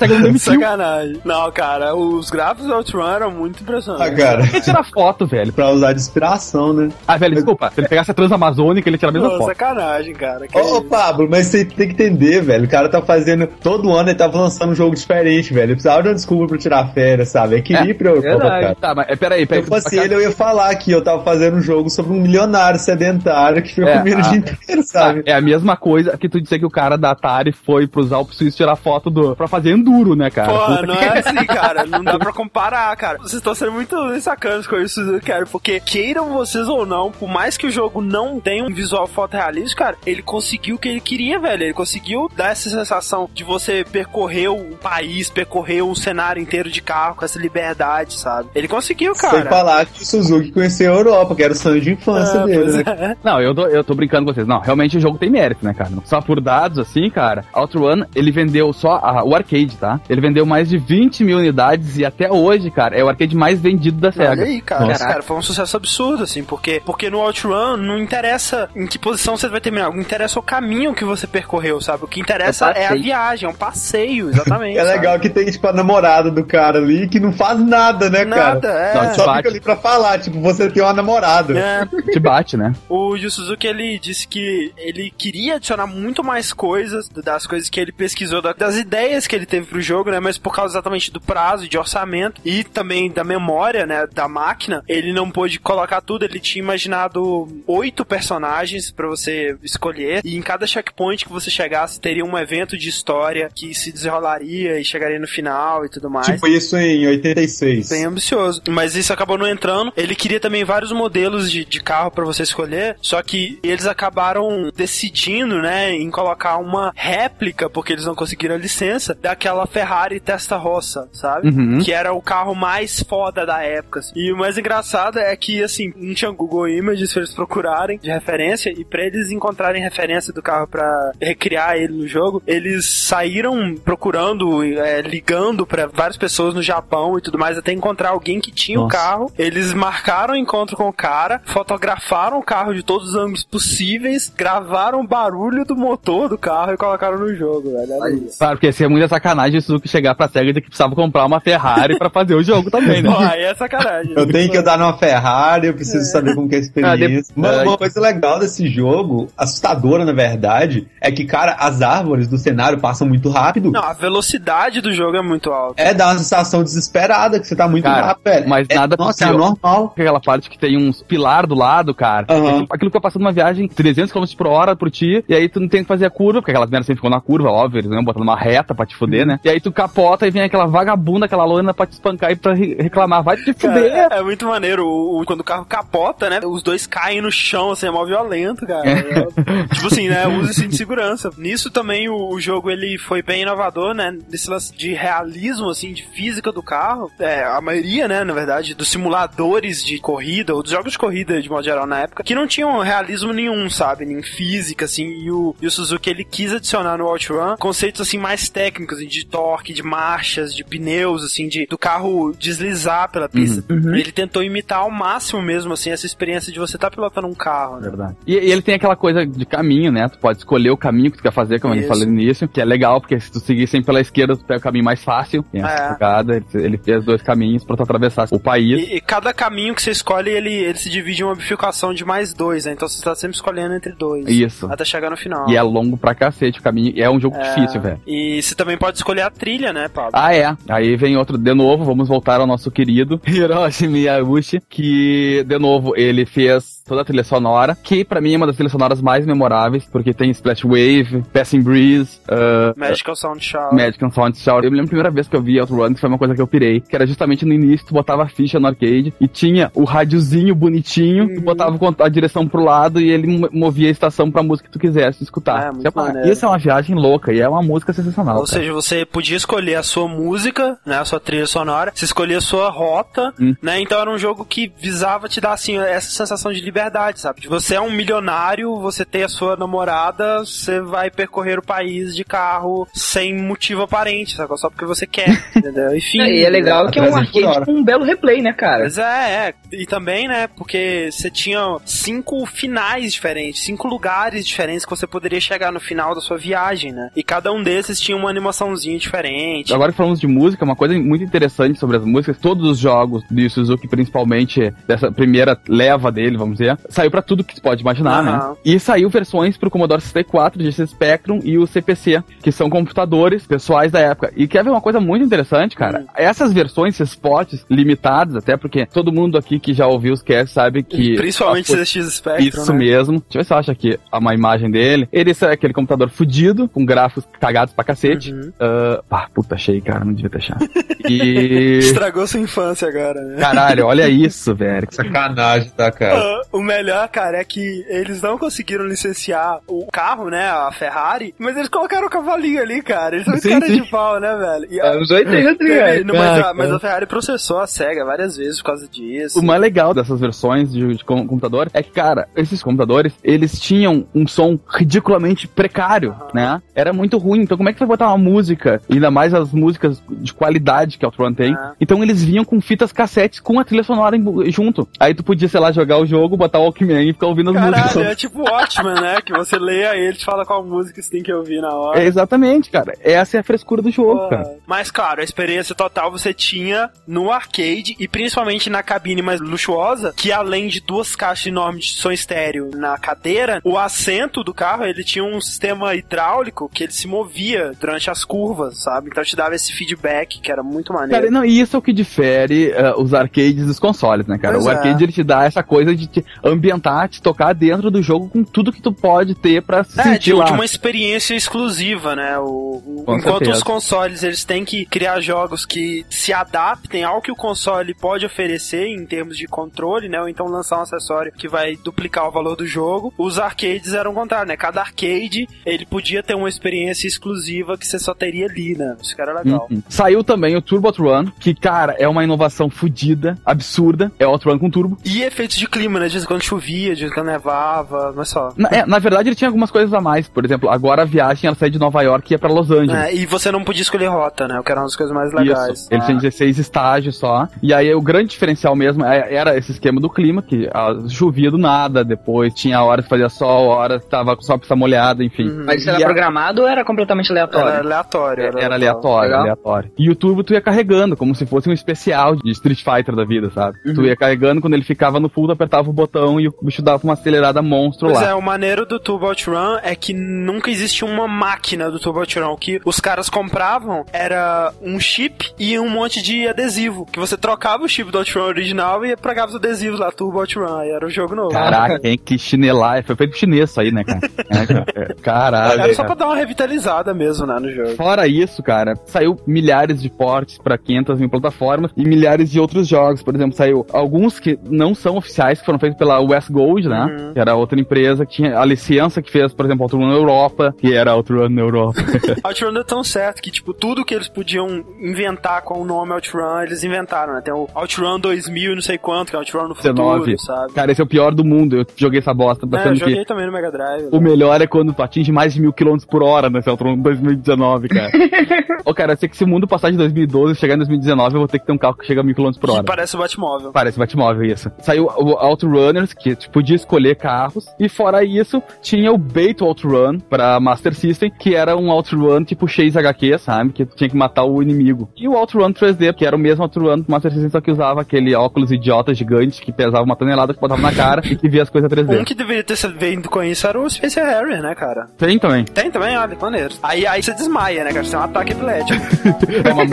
Aqui não. Sacanagem. Não, cara, os gráficos do Outrun eram muito impressionantes. Ah, cara. Ele tira foto, velho. Pra usar de inspiração, né? Ah, velho, desculpa. Se ele pegasse a Transamazônica, ele tira a mesma Pô, foto. sacanagem, cara. Que Ô, isso? Pablo, mas você tem que entender, velho. O cara tá fazendo. Todo ano ele tava lançando um jogo diferente, velho. Ele precisava de uma desculpa pra tirar férias, sabe? Ele queria É, ir pra Europa, verdade. cara. Tá, mas é, peraí, Se peraí. eu fosse ele, eu ia falar que eu tava fazendo um jogo sobre um milionário sedentário que fica É, comendo o ah. dia inteiro, sabe? É a mesma coisa que tu dizer que o cara da Atari foi pro usar o Suíço tirar foto do. pra fazer enduro, né, cara? Pô, Puta não que- é assim, cara. Não dá pra comparar, cara. Vocês estão sendo muito sacanas com isso, cara. Porque queiram vocês ou não, por mais que o jogo não tenha um visual fotorrealista, cara, ele conseguiu o que ele queria, velho. Ele conseguiu dar essa sensação de você percorrer o país, percorrer um cenário inteiro de carro com essa liberdade, sabe? Ele conseguiu, Sem cara. falar que o Suzuki conheceu a Europa, que era o sonho de infância Ah, dele, né? é. Não, eu tô, eu tô brincando com vocês. Não, realmente o jogo tem mérito, né, cara? Só por dados, assim, cara, Outrun, ele vendeu só a- o arcade, tá? Ele vendeu mais de 20 mil unidades e até hoje, cara, é o arcade mais vendido da SEGA. Olha aí, cara. Nossa. Cara, foi um sucesso absurdo, assim, porque, porque no Outrun não interessa em que posição você vai terminar, o que interessa é o caminho que você percorreu, sabe? O que interessa É é, a viagem, é um passeio, exatamente. É legal que tem, tipo, a namorada do cara ali que não faz nada, né, Nada, cara? é. Não, Só Bate. fica ali pra falar, tipo, você tem uma namorada. É, Te bate, né? o Yu Suzuki ele disse que ele queria adicionar muito mais coisas das coisas que ele pesquisou, da- das ideias que ele teve pro jogo, né? Mas por causa exatamente do prazo, de orçamento e também da memória, né? Da máquina, ele não pôde colocar tudo. Ele tinha imaginado oito personagens pra você escolher e em cada checkpoint que você chegasse teria um evento de história que se desenrolaria e chegaria no final e tudo mais. Tipo isso em 86. Bem ambicioso. Mas isso acabou não entrando. Ele queria também vários modelos de, de carro pra você escolher. Só que eles acabaram decidindo, né, em colocar uma réplica, porque eles não conseguiram a licença, daquela Ferrari Testa Rossa, sabe? Uhum. Que era o carro mais foda da época. assim. E o mais engraçado é que, assim, não tinha Google Images pra eles procurarem de referência. E pra eles encontrarem referência do carro pra recriar ele no jogo, eles saíram procurando, é, ligando pra várias pessoas no Japão e tudo mais, até encontrar alguém que tinha o Nossa. carro. Eles marcaram o encontro com o cara, fotografaram o carro de todos os ângulos possíveis, gravaram o barulho do motor do carro e colocaram no jogo, velho. Isso. Claro, porque ia ser muita sacanagem o Suzuki chegar pra SEGA e que precisava comprar uma Ferrari pra fazer o jogo também, né? Pô, aí é sacanagem. Eu tenho que andar numa Ferrari, eu preciso saber como que é a Ah, de- experiência. Uma, é. uma coisa legal desse jogo, assustadora na verdade, é que, cara, as árvores do cenário passam muito rápido. Não, a velocidade do jogo é muito alta. É dar uma sensação desesperada, que você tá muito Cara, rápido, velho. mas É- nada Nossa, é normal. Aquela parte que tem uns pilar do lado, cara. Aham. Aquilo, que vai passando uma viagem 300 km por hora por ti, e aí tu não tem que fazer a curva, porque aquelas merdas sempre ficam na curva, óbvio, eles não botando uma reta pra te fuder, né? E aí tu capota e vem aquela vagabunda, aquela loina pra te espancar e pra re- reclamar. Vai te Cara, fuder! é, é muito maneiro. O, o- quando o carro capota, né? Os dois caem no chão, assim, é mó violento, cara. É, tipo assim, né? Usa cinto de segurança. Nisso também o, o jogo ele foi bem inovador, né? Nesse lance de realismo, assim, de física do carro. É, a maioria, né, na verdade, dos simuladores de corrida, ou dos jogos de corrida de modo geral na época, que não tinham realismo nenhum, sabe? Nem física, assim. E o, e o Suzuki ele quis adicionar no Outrun conceitos assim mais técnicos, assim, de torque, de marchas, de pneus, assim, de do carro deslizar pela pista. Ele tentou imitar ao máximo mesmo, assim, essa experiência de você estar pilotando um carro, né? Verdade. E, e ele tem aquela coisa de caminho, né? Tu pode escolher o caminho que tu quer fazer, como eu Isso. falei no início, que é legal, porque se tu seguir sempre pela esquerda, tu pega o caminho mais fácil. Tem essa É. jogada, ele, ele fez dois caminhos pra tu atravessar o país. E, e cada caminho que você escolhe, ele, ele se divide em uma bifurcação de mais dois, né? Então você tá sempre escolhendo entre dois. Isso. Até chegar no final. E é longo pra cacete o caminho. E é um jogo É, difícil, velho. E você também pode escolher a trilha, né, Pablo? Ah, é. Aí vem outro, de novo, vamos voltar ao nosso querido Hiroshi Miyauchi, que, de novo, ele fez toda a trilha sonora, que pra mim é uma das trilhas sonoras mais memoráveis, porque tem Splash Wave, Passing Breeze, uh, Magical Sound Shower. Magic and Sound Shower. Eu me lembro a primeira vez que eu vi Outrun, que foi uma coisa que eu pirei. Play, que era justamente no início, tu botava a ficha no arcade e tinha o rádiozinho bonitinho, tu Uhum. botava a direção pro lado e ele mo- movia a estação pra música que tu quisesse escutar. É, muito Isso é uma-. Isso é uma viagem louca e é uma música sensacional. Ou cara. seja, você podia escolher a sua música, né, a sua trilha sonora, você escolhia a sua rota, Hum. né? Então era um jogo que visava te dar assim essa sensação de liberdade, sabe? De Você é um milionário, você tem a sua namorada, você vai percorrer o país de carro sem motivo aparente, sabe? Só porque você quer, entendeu? Enfim. E é legal que é um 300 por arcade com um belo replay, né, cara? Mas é, é. E também, né, porque você tinha cinco finais diferentes, cinco lugares diferentes que você poderia chegar no final da sua viagem, né? E cada um desses tinha uma animaçãozinha diferente. Agora que falamos de música, uma coisa muito interessante sobre as músicas, todos os jogos de Suzuki, principalmente dessa primeira leva dele, vamos dizer, saiu pra tudo que você pode imaginar, Aham. né? E saiu versões pro Commodore 64, GC Spectrum e o CPC, que são computadores pessoais da época. E quer ver uma coisa muito interessante, cara? Hum. Essas versões, esses potes limitados, até porque todo mundo aqui que já ouviu os casts sabe que... Principalmente as CX Spectrum, isso né? mesmo. Deixa eu ver se eu acho aqui uma imagem dele. Ele é aquele computador fudido, com gráficos cagados pra cacete. Uhum. Ah, pá, puta, achei, cara, não devia ter achado. E. Estragou sua infância agora, né? Caralho, olha isso, velho. Sacanagem, tá, cara? Ah, O melhor, cara, é que eles não conseguiram licenciar o carro, né? A Ferrari, mas eles colocaram o cavalinho ali, cara. Eles são Sim, caras de pau, né, velho? E a- Anos 80, Teve- cara. não, mas, a, Cara. mas a Ferrari processou a SEGA várias vezes por causa disso. O mais legal dessas versões de, de com- computador é que, cara, esses computadores, eles tinham um som ridiculamente precário, né? Era muito ruim. Então, como é que você vai botar uma música, ainda mais as músicas de qualidade que a Outrun tem? Ah. Então, eles vinham com fitas cassetes com a trilha sonora em- junto. Aí tu podia, sei lá, jogar o jogo, botar o Walkman e ficar ouvindo as Caralho, músicas. é tipo Watchmen, né? Que você leia ele e te fala qual música você tem que ouvir na hora. É, exatamente, cara. Essa é a frescura do jogo, cara. Porra. Mas claro, a experiência total você tinha no arcade e principalmente na cabine mais luxuosa, que além de duas caixas enormes de som estéreo na cadeira, o assento do carro ele tinha um sistema hidráulico que ele se movia durante as curvas, sabe? Então te dava esse feedback que era muito maneiro. Cara, não, e isso é o que difere eh, os arcades dos consoles, né, cara? Pois o é. arcade ele te dá essa coisa de te ambientar, te tocar dentro do jogo com tudo que tu pode ter pra se É, sentir de, lá. de uma experiência exclusiva, né? O, o- enquanto certeza. os consoles eles têm que criar jogos que se adaptem ao que o console pode oferecer em termos de controle, né? Ou então lançar um acessório que vai duplicar o valor do jogo. Os arcades eram o contrário, né? Cada arcade ele podia ter uma experiência exclusiva que você só teria ali, né? Isso que era legal. Uhum. Saiu também o Turbo Outrun, que, cara, é uma inovação fodida, absurda. É o Outrun com turbo. E efeitos de clima, né? De vez quando chovia, de vez quando nevava, mas só. Na, é, na verdade, ele tinha algumas coisas a mais. Por exemplo, agora a viagem ela sai de Nova York e ia pra Los Angeles. É, e você não podia escolher rota, né? O que era uma das coisas mais legais. Isso. Ele tinha 16 estágios só. E aí o grande diferencial mesmo é- era esse esquema do clima, que ah, chovia do nada, depois tinha horas que fazia sol, horas que tava só pista molhada, enfim. Uhum. Mas isso era E a- programado ou era completamente aleatório? Era aleatório. Era, aleatório, Legal. aleatório. E o turbo tu ia carregando, como se fosse um especial de Street Fighter da vida, sabe? Tu ia carregando, quando ele ficava no full, tu apertava o botão e o bicho dava uma acelerada monstro Pois lá. é, o maneiro do Turbo Outrun é que nunca existiu uma máquina do Turbo Outrun. O que os caras compravam era um chip e um monte de adesivo. Que você trocava o chip do Outrun original e pregava os adesivos lá, Turbo Outrun. Aí era o jogo novo. Caraca, hein? Que chinelar. Foi feito chinês isso aí, né, cara? É, cara. É, Caralho. Era só pra dar uma revitalizada mesmo, né, no jogo. Fora isso, cara, saiu milhares de portes pra 500 mil plataformas e milhares de outros jogos. Por exemplo, saiu alguns que não são oficiais, que foram feitos pela West Gold, né? Uhum. Que era outra empresa que tinha a licença que fez, por exemplo, Outrun na Europa, que era Outrun na Europa. Outrun deu tão certo que, tipo, tudo que eles podiam inventar com o nome Outrun, eles inventaram, né? Tem o Outrun 2000 e não sei quanto, que é Outrun no futuro, 19. sabe? Cara, esse é o pior do mundo. Eu joguei essa bosta, É, eu joguei que também no Mega Drive. o melhor é quando tu atinge mais de mil quilômetros por hora nesse Outrun 2019, cara. Ô, cara, eu sei que se o mundo passar de 2012 e chegar em 2019, eu vou ter que ter um carro que chega a mil quilômetros por Que hora. parece o Batmóvel. Parece Batmóvel, isso. Saiu o Outrunners, que tu podia escolher carros. E fora isso, tinha o Bait Outrun pra Master System, que era um Outrun tipo Chase HQ, sabe? Que tu tinha que matar o inimigo. E o Outrun 3D, que era o mesmo Outrun do Master System, só que usava aquele óculos idiota gigante que pesava uma tonelada, que botava na cara e que via as coisas Um 3D. que deveria ter vindo com isso era o Space Harrier, né, cara? Tem também. Tem também, olha, maneiro. Aí, aí você desmaia, né, cara? Você tem um ataque epilético. É uma,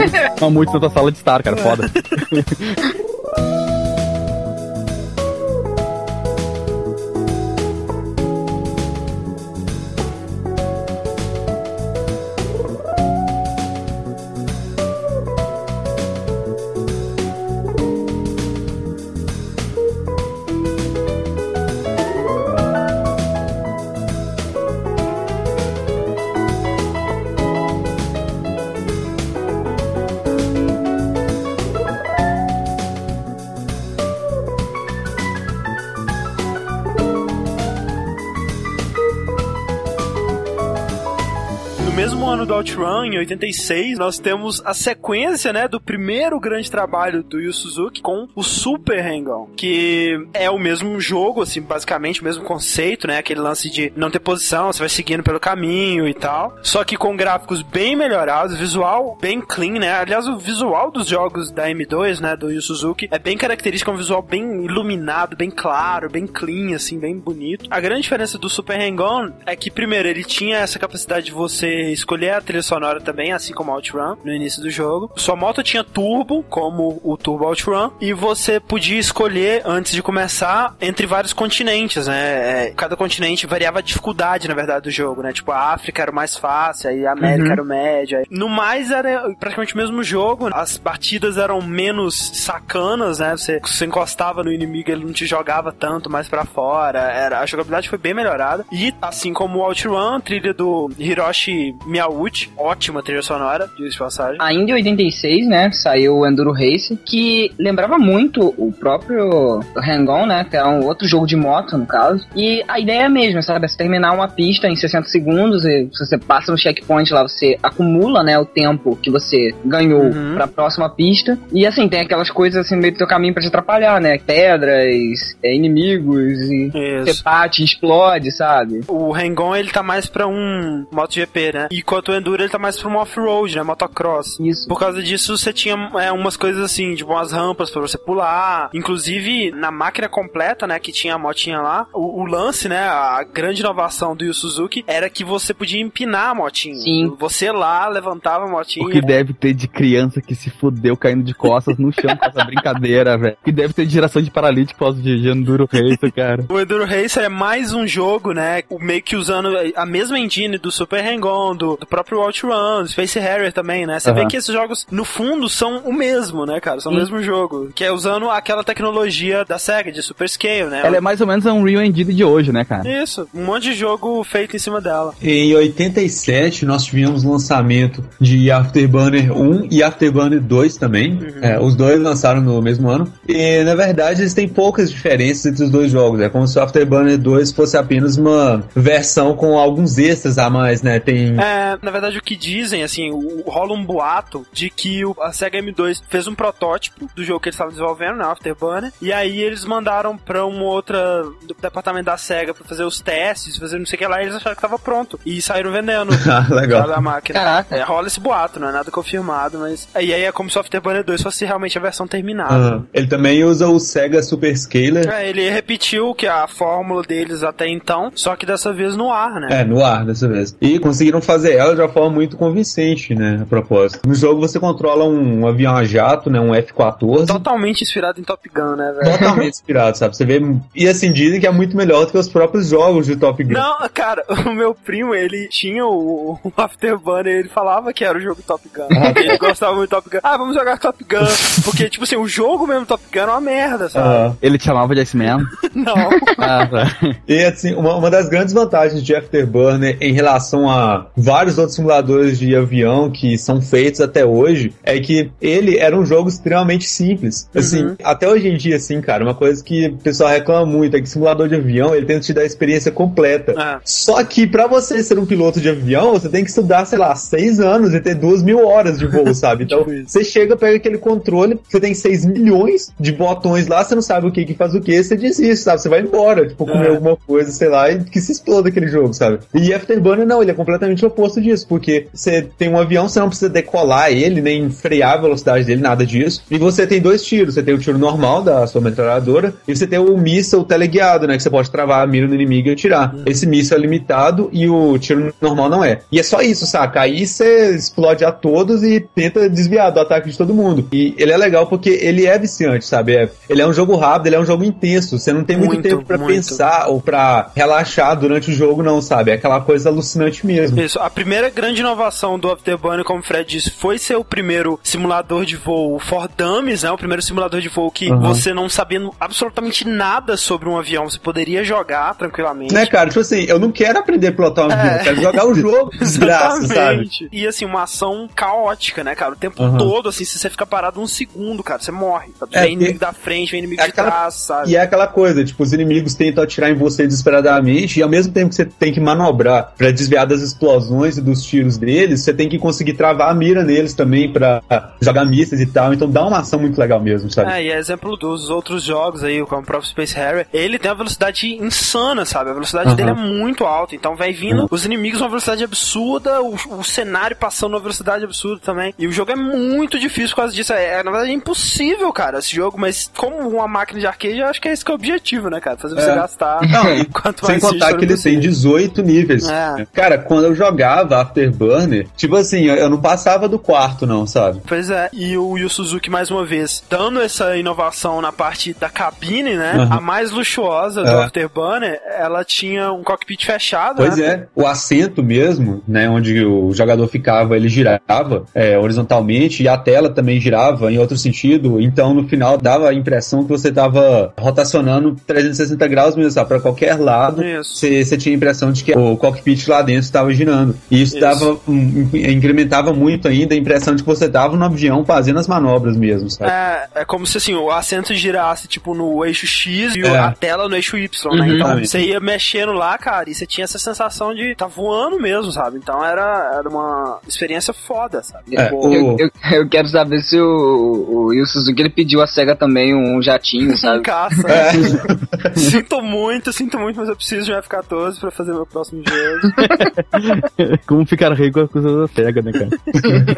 uma multi na tua sala de estar, cara. Foda. do OutRun, em 86, nós temos a sequência, né, do primeiro grande trabalho do Yu Suzuki com o Super Hang-On, que é o mesmo jogo, assim, basicamente, o mesmo conceito, né, aquele lance de não ter posição, você vai seguindo pelo caminho e tal, só que com gráficos bem melhorados, visual bem clean, né, aliás, o visual dos jogos da M2, né, do Yu Suzuki, é bem característico, é um visual bem iluminado, bem claro, bem clean, assim, bem bonito. A grande diferença do Super Hang-On é que, primeiro, ele tinha essa capacidade de você escolher a trilha sonora também, assim como OutRun, no início do jogo. Sua moto tinha turbo, como o Turbo OutRun, e você podia escolher, antes de começar, entre vários continentes, né? É, cada continente variava a dificuldade, na verdade, do jogo, né? Tipo, a África era o mais fácil, aí a América Uhum. era o médio. aí- No mais, era praticamente o mesmo jogo. As partidas eram menos sacanas, né? Você, você encostava no inimigo, ele não te jogava tanto mais pra fora. Era, a jogabilidade foi bem melhorada. E, assim como o OutRun, trilha do Hiroshi Miyauchi, ótima trilha sonora, diz de passagem. Ainda em 86, né, saiu o Enduro Race, que lembrava muito o próprio Hang-On, né, que é um outro jogo de moto, no caso. E a ideia é a mesma, sabe? É terminar uma pista em 60 segundos e se você passa no checkpoint lá, você acumula, né, o tempo que você ganhou Uhum. pra próxima pista. E assim, tem aquelas coisas assim no meio do teu caminho pra te atrapalhar, né? Pedras, é, inimigos, e você bate, explode, sabe? O Hang-On, ele tá mais pra um MotoGP, né? Enquanto o Enduro, ele tá mais pra um off-road, né? Motocross. Isso. Por causa disso, você tinha é, umas coisas assim, tipo umas rampas pra você pular. Inclusive, na máquina completa, né, que tinha a motinha lá, o, o lance, né, a grande inovação do Yu Suzuki era que você podia empinar a motinha. Sim. Você lá levantava a motinha. O que deve ter de criança que se fudeu caindo de costas no chão com essa brincadeira, velho. O que deve ter de geração de paralítico pós de de Enduro Racer, cara. O Enduro Racer é mais um jogo, né? o- Meio que usando a mesma engine do Super Hang-On, do, do próprio OutRun, Space Harrier também, né? Você vê Aham. que esses jogos, no fundo, são o mesmo, né, cara? São o mesmo jogo. Que é usando aquela tecnologia da SEGA, de Super Scale, né? Ela é mais ou menos a Unreal Engine de hoje, né, cara? Isso, um monte de jogo feito em cima dela. Em 87, nós tivemos o lançamento de Afterburner 1 e Afterburner 2 também. É, os dois lançaram no mesmo ano. E, na verdade, eles têm poucas diferenças entre os dois jogos. É como se o Afterburner 2 fosse apenas uma versão com alguns extras a mais, né? Tem... É, na verdade, o que dizem, assim, o, rola um boato de que o- a SEGA M2 fez um protótipo do jogo que eles estavam desenvolvendo, né, Afterburner, e aí eles mandaram pra uma outra do departamento da SEGA pra fazer os testes, fazer não sei o que lá, e eles acharam que tava pronto. E saíram vendendo. Ah, legal. a máquina. Caraca. É, rola esse boato, não é nada confirmado, mas. E aí é como se o Afterburner 2 fosse realmente a versão terminada. Aham. Ele também usa o Sega Super Scaler. É, ele repetiu que a fórmula deles até então, só que dessa vez no ar, né? É, no ar dessa vez. E conseguiram fazer ela de uma forma muito convincente, né? A propósito. No jogo você controla um avião a jato, né? Um F-14. Totalmente inspirado em Top Gun, né, velho? Totalmente inspirado, sabe? Você vê. E assim, dizem que é muito melhor do que os próprios jogos de Top Gun. Não, cara, o meu primo, ele tinha o, o Afterburner, ele falava que era o jogo Top Gun. ele gostava muito de Top Gun. Ah, vamos jogar Top Gun. Porque, tipo assim, o jogo mesmo Top Gun é uma merda, sabe? Aham. Ele te chamava de X-Men. Não. Ah, tá. E assim, uma, uma das grandes vantagens de Afterburner em relação a vários outros simuladores de avião que são feitos até hoje é que ele era um jogo extremamente simples. Assim, Uhum. até hoje em dia, assim, cara, uma coisa que o pessoal reclama muito é que simulador de avião ele tenta te dar a experiência completa. É. Só que pra você ser um piloto de avião, você tem que estudar, sei lá, seis anos e ter duas mil horas de voo, sabe? Então, Tipo você chega, pega aquele controle, você tem seis milhões de botões lá, você não sabe o que que faz o que, você desiste, sabe? Você vai embora, tipo, comer É. alguma coisa, sei lá, e que se exploda aquele jogo, sabe? E Afterburner não, ele é completamente o oposto disso, porque você tem um avião, você não precisa decolar ele, nem frear a velocidade dele, nada disso. E você tem dois tiros, você tem o tiro normal da sua metralhadora, e você tem o míssil teleguiado, né? Que você pode travar a mira no inimigo e atirar. Esse míssil é limitado e o tiro normal não é. E é só isso, saca? Aí você explode a todos e tenta desviar do ataque de todo mundo. E ele é legal porque ele é viciante, sabe? É- ele é um jogo rápido, ele é um jogo intenso. Você não tem muito, Muito, tempo pra muito. pensar ou pra relaxar durante o jogo, não, sabe? É aquela coisa alucinante mesmo. Isso, a primeira grande inovação do Afterburner, como o Fred disse, foi ser o primeiro simulador de voo for dummies, né? O primeiro simulador de voo que Uhum. você não sabendo absolutamente nada sobre um avião, você poderia jogar tranquilamente. Né, cara? Tipo assim, eu não quero aprender a pilotar um avião, eu quero jogar o jogo, desgraça, sabe? Exatamente. E assim, uma ação caótica, né, cara? O tempo Uhum. todo, assim, se você fica parado um segundo, cara, você morre. Sabe? É, vem inimigo e- da frente, vem inimigo é de aquela- trás, sabe? E é aquela coisa, tipo, os inimigos tentam atirar em você desesperadamente e ao mesmo tempo que você tem que manobrar pra desviar das, explos explosões e dos tiros deles, você tem que conseguir travar a mira neles também pra jogar mísseis e tal. Então dá uma ação muito legal mesmo, sabe? É, e é exemplo dos outros jogos aí, como o próprio Space Harrier, ele tem uma velocidade insana, sabe? A velocidade Uhum. dele é muito alta. Então vai vindo Uhum. os inimigos numa velocidade absurda, o, o cenário passando numa velocidade absurda também. E o jogo é muito difícil por causa disso. É, é, na verdade, é impossível, cara, esse jogo, mas como uma máquina de arcade, eu acho que é esse que é o objetivo, né, cara? Fazer você É. gastar Não, quanto Sem mais contar sistema que ele tem possível. 18 níveis. É. Cara, quando eu jogava Afterburner, tipo assim, eu- não passava do quarto, não, sabe? Pois é, e o Yu Suzuki, mais uma vez, dando essa inovação na parte da cabine, né? Uhum. A mais luxuosa do É. Afterburner, ela tinha um cockpit fechado, Pois né? é, o assento mesmo, né, onde o jogador ficava, ele girava é, horizontalmente e a tela também girava em outro sentido, então no final dava a impressão que você estava rotacionando 360 graus mesmo, sabe, para qualquer lado. Você tinha a impressão de que o cockpit lá dentro estava girando. E isso, Isso. dava, incrementava muito ainda a impressão de que você estava no avião fazendo as manobras mesmo, sabe? É, é como se assim, o assento girasse tipo no eixo X e É. a tela no eixo Y, né? Uhum. Então Exatamente. você ia mexendo lá, cara, e você tinha essa sensação de tá voando mesmo, sabe? Então era, era uma experiência foda, sabe? É, Tipo, o- Eu, eu, eu quero saber se o, o Yu Suzuki ele pediu a SEGA também um jatinho, sabe? Caça. É. sinto muito, sinto muito, mas eu preciso de um F14 pra fazer meu próximo jogo. Como ficar rei com a coisa da SEGA, né, cara?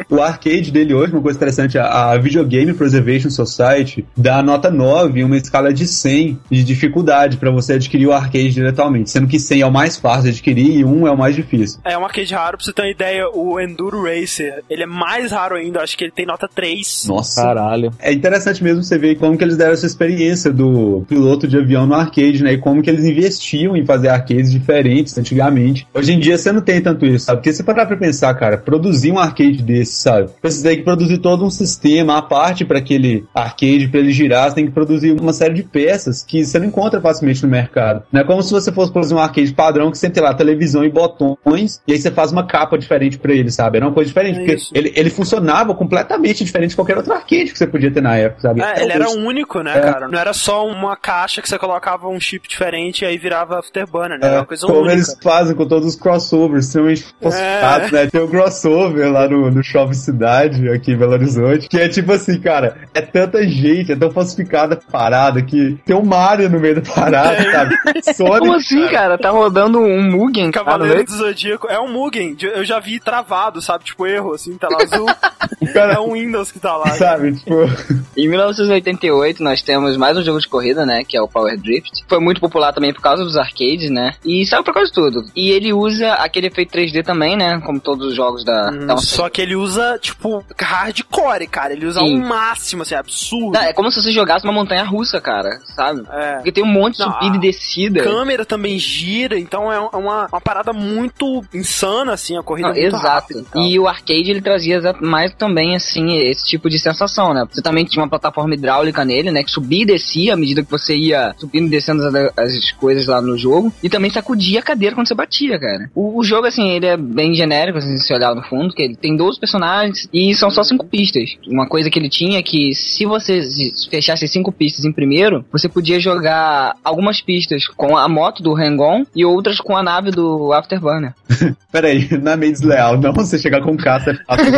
O arcade dele hoje, uma coisa interessante, a, a Videogame Preservation Society dá nota 9 em uma escala de 100 de dificuldade para você adquirir o arcade diretamente, sendo que 100 é o mais fácil de adquirir e 1 é o mais difícil. É um arcade raro, pra você ter uma ideia, o Enduro Racer, ele é mais raro ainda, acho que ele tem nota 3. Nossa. Caralho. É interessante mesmo você ver como que eles deram essa experiência do piloto de avião no arcade, né? E como que eles investiam em fazer arcades diferentes antigamente. Hoje em dia você não tem tanto isso, sabe? Porque se parar pra pensar, cara, produzir um arcade desse, sabe? Você tem que produzir todo um sistema à parte para aquele arcade, para ele girar, você tem que produzir uma série de peças que você não encontra facilmente no mercado. Não é como se você fosse produzir um arcade padrão que você tem lá televisão e botões, e aí você faz uma capa diferente para ele, sabe? Era uma coisa diferente, É porque isso. ele, ele funcionava completamente diferente de qualquer outro arcade que você podia ter na época, sabe? É, Até ele era único, né, É. cara? Não era só uma caixa que você colocava um chip diferente e aí virava Afterburner, né? Era É, uma coisa como única. eles fazem com todos os crossovers, extremamente falsificados, né? Tem o crossover lá no, no Shopping Cidade, aqui em Belo Horizonte, que é tipo assim, cara, é tanta gente, é tão falsificada a parada que tem um Mario no meio da parada, É. sabe? Sonic, Como assim, cara? Tá rodando um Mugen? tá Cavaleiro do Zodíaco é um Mugen. Eu já vi travado, sabe? Tipo, erro, assim, tela azul. Cara, é um Windows que tá lá. sabe? Tipo, Em 1988 nós temos mais um jogo de corrida, né? Que é o Power Drift. Foi muito popular também por causa dos arcades, né? E saiu pra quase tudo. E ele usa aquele efeito 3D também, né? Como todos os jogos da. Hum, da Só que ele usa, tipo, hardcore, cara. Ele usa Sim. um máximo, assim, absurdo. Não, é como se você jogasse uma montanha russa, cara, sabe? É. Porque tem um monte de subida a e descida. câmera também gira, então é uma, uma parada muito insana, assim, a corrida Não, é muito exato. rápida e tal. E o arcade ele trazia mais também, assim, esse tipo de sensação, né? Você também tinha uma plataforma hidráulica nele, né? Que subia e descia à medida que você ia subindo e descendo as, as coisas lá no jogo. E também sacudia a cadeira quando você batia, cara. O, o jogo, assim, ele é bem genérico, assim, se olhar no fundo, que ele tem 12 personagens e são só cinco pistas. Uma coisa que ele tinha é que se você se- fechasse cinco pistas em primeiro, você podia jogar algumas pistas com a moto do Hang-On e outras com a nave do Afterburner. peraí, não é meio desleal, não você chegar com caça é fácil.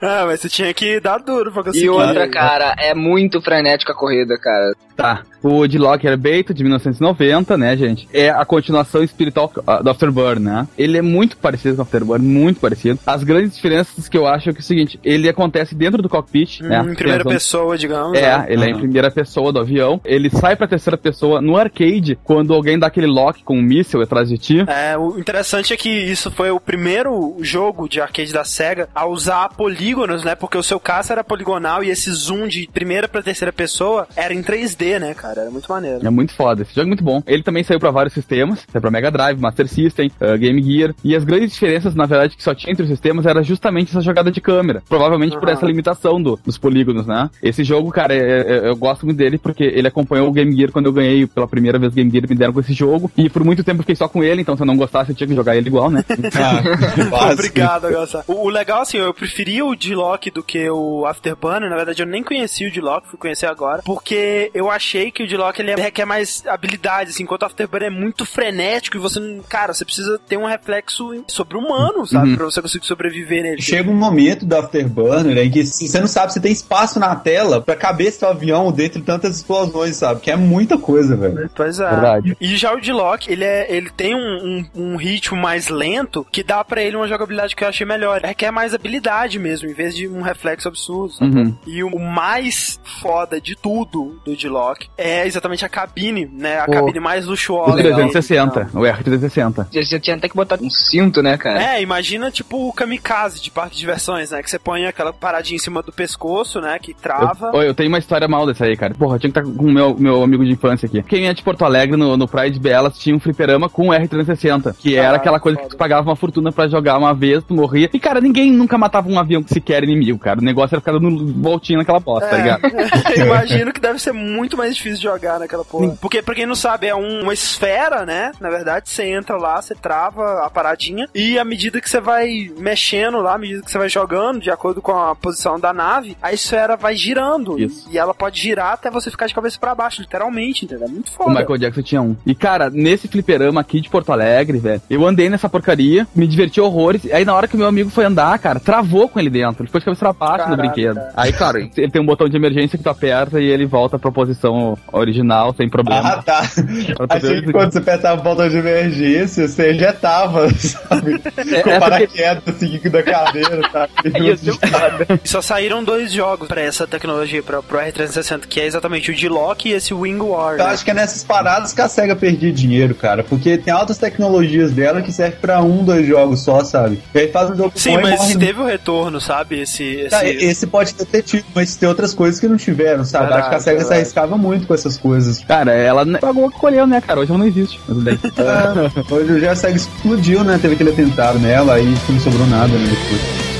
Ah, mas você tinha que dar duro pra conseguir. E outra, cara, é muito frenética a corrida, cara. Tá. O de Locker Bait, de 1990, né, gente? É a continuação espiritual ah, do Afterburn, né? Ele é muito parecido com o Afterburn, muito parecido. As grandes diferenças que eu acho é que é o seguinte, ele acontece dentro do cockpit, Hum, né? em primeira pessoa, digamos. É, né? ele é em Aham. primeira pessoa do avião. Ele sai pra terceira pessoa no arcade quando alguém dá aquele lock com um míssil atrás de ti. É, o interessante é que isso foi o primeiro jogo de arcade da SEGA a usar polígonos, né? Porque o seu caça era poligonal e esse zoom de primeira pra terceira pessoa era em 3D, né, cara? Era muito maneiro. É muito foda, esse jogo é muito bom. Ele também saiu pra vários sistemas, saiu pra Mega Drive, Master System, uh, Game Gear. E as grandes diferenças, na verdade, que só tinha entre os sistemas era justamente essa jogada de câmera. Provavelmente por Aham. essa limitação do- dos polígonos, né? Esse jogo, cara, é- é- eu gosto muito dele porque ele acompanhou o Game Gear quando eu ganhei pela primeira vez Game Gear me deram com esse jogo. E por muito tempo eu fiquei só com ele, então se eu não gostasse eu tinha que jogar ele igual, né? Ah. Obrigado, Gonçalo. O, o legal, assim, eu preferia o D-Lock do que o Afterburner. Na verdade, eu nem conhecia o D-Lock, fui conhecer agora. Porque eu achei que o D-Lock ele requer mais habilidade, assim, enquanto o Afterburner é muito frenético e você não. Cara, você precisa ter um reflexo sobre-humano, sabe? Uhum. Pra você conseguir sobreviver nele. Chega um momento do Afterburner em que assim, você não sabe se tem espaço na tela pra caber seu avião dentro de tantas explosões, sabe? Que é muita coisa, velho. Pois é. Verdade. E já o D-Lock, ele, é, ele tem um, um, um ritmo mais lento que dá pra ele uma jogabilidade que eu achei melhor. Requer mais habilidade mesmo, em vez de um reflexo absurdo. sabe? Uhum. E o mais foda de tudo do D-Lock é exatamente a cabine, né? A Pô. cabine mais O luxuosa. 360, o R360. Você tinha até que botar um cinto, né, cara? É, imagina tipo o kamikaze de parque de diversões, né? Que você põe aquela paradinha em cima do pescoço, né? Que trava. Eu, Oi, eu tenho uma história mal dessa aí, cara. Porra, eu tinha que estar com o meu, meu amigo de infância aqui. Quem é de Porto Alegre, no, no Pride Belas, tinha um fliperama com o R360, que era aquela coisa foda. que tu pagava uma fortuna pra jogar uma vez, tu morria. E, cara, ninguém nunca matava um avião que sequer inimigo, cara. O negócio era ficar dando voltinha naquela bosta, tá ligado? É, imagino que deve ser muito mais difícil de jogar naquela porra. Porque, pra quem não sabe, é um- uma esfera, né? Na verdade, você entra lá, você trava a paradinha, e à medida que você vai mexendo lá, à medida que você vai jogando, de acordo com a posição da nave, a esfera vai girando. Isso. E ela pode girar até você ficar de cabeça pra baixo, literalmente, entendeu? É muito O foda. Michael Jackson tinha um. E, cara, nesse fliperama aqui de Porto Alegre, velho, eu andei nessa porcaria, me diverti horrores. Aí, na hora que meu amigo foi andar, cara, travou com ele dentro. Ele ficou de cabeça pra baixo no Caraca, brinquedo. cara. Aí, claro, ele tem um botão de emergência que tu aperta e ele volta pra posição original, sem problema. Ah, tá. Achei que quando você apertava o botão de emergência, você ejetava, sabe? Com é porque- paraquedas, assim, da cadeira, tá? E só saíram dois jogos pra essa tecnologia, pra, pro R360, que é exatamente o D-Lock e esse Wing War. Eu né? acho que é nessas paradas que a SEGA perdia dinheiro, cara. Porque tem altas tecnologias dela que servem pra um, dois jogos só, sabe? E aí faz um jogo Sim, mas morre teve o retorno, sabe? Esse. esse... Tá, esse pode ter tido, mas tem outras coisas que não tiveram, sabe? Verdade, Acho que a SEGA se arriscava muito com essas coisas. Cara, ela pagou o que colheu, né, cara? Hoje ela não existe. Mas daí. É, hoje a SEGA explodiu, né? Teve aquele atentado nela, aí não sobrou nada né, depois.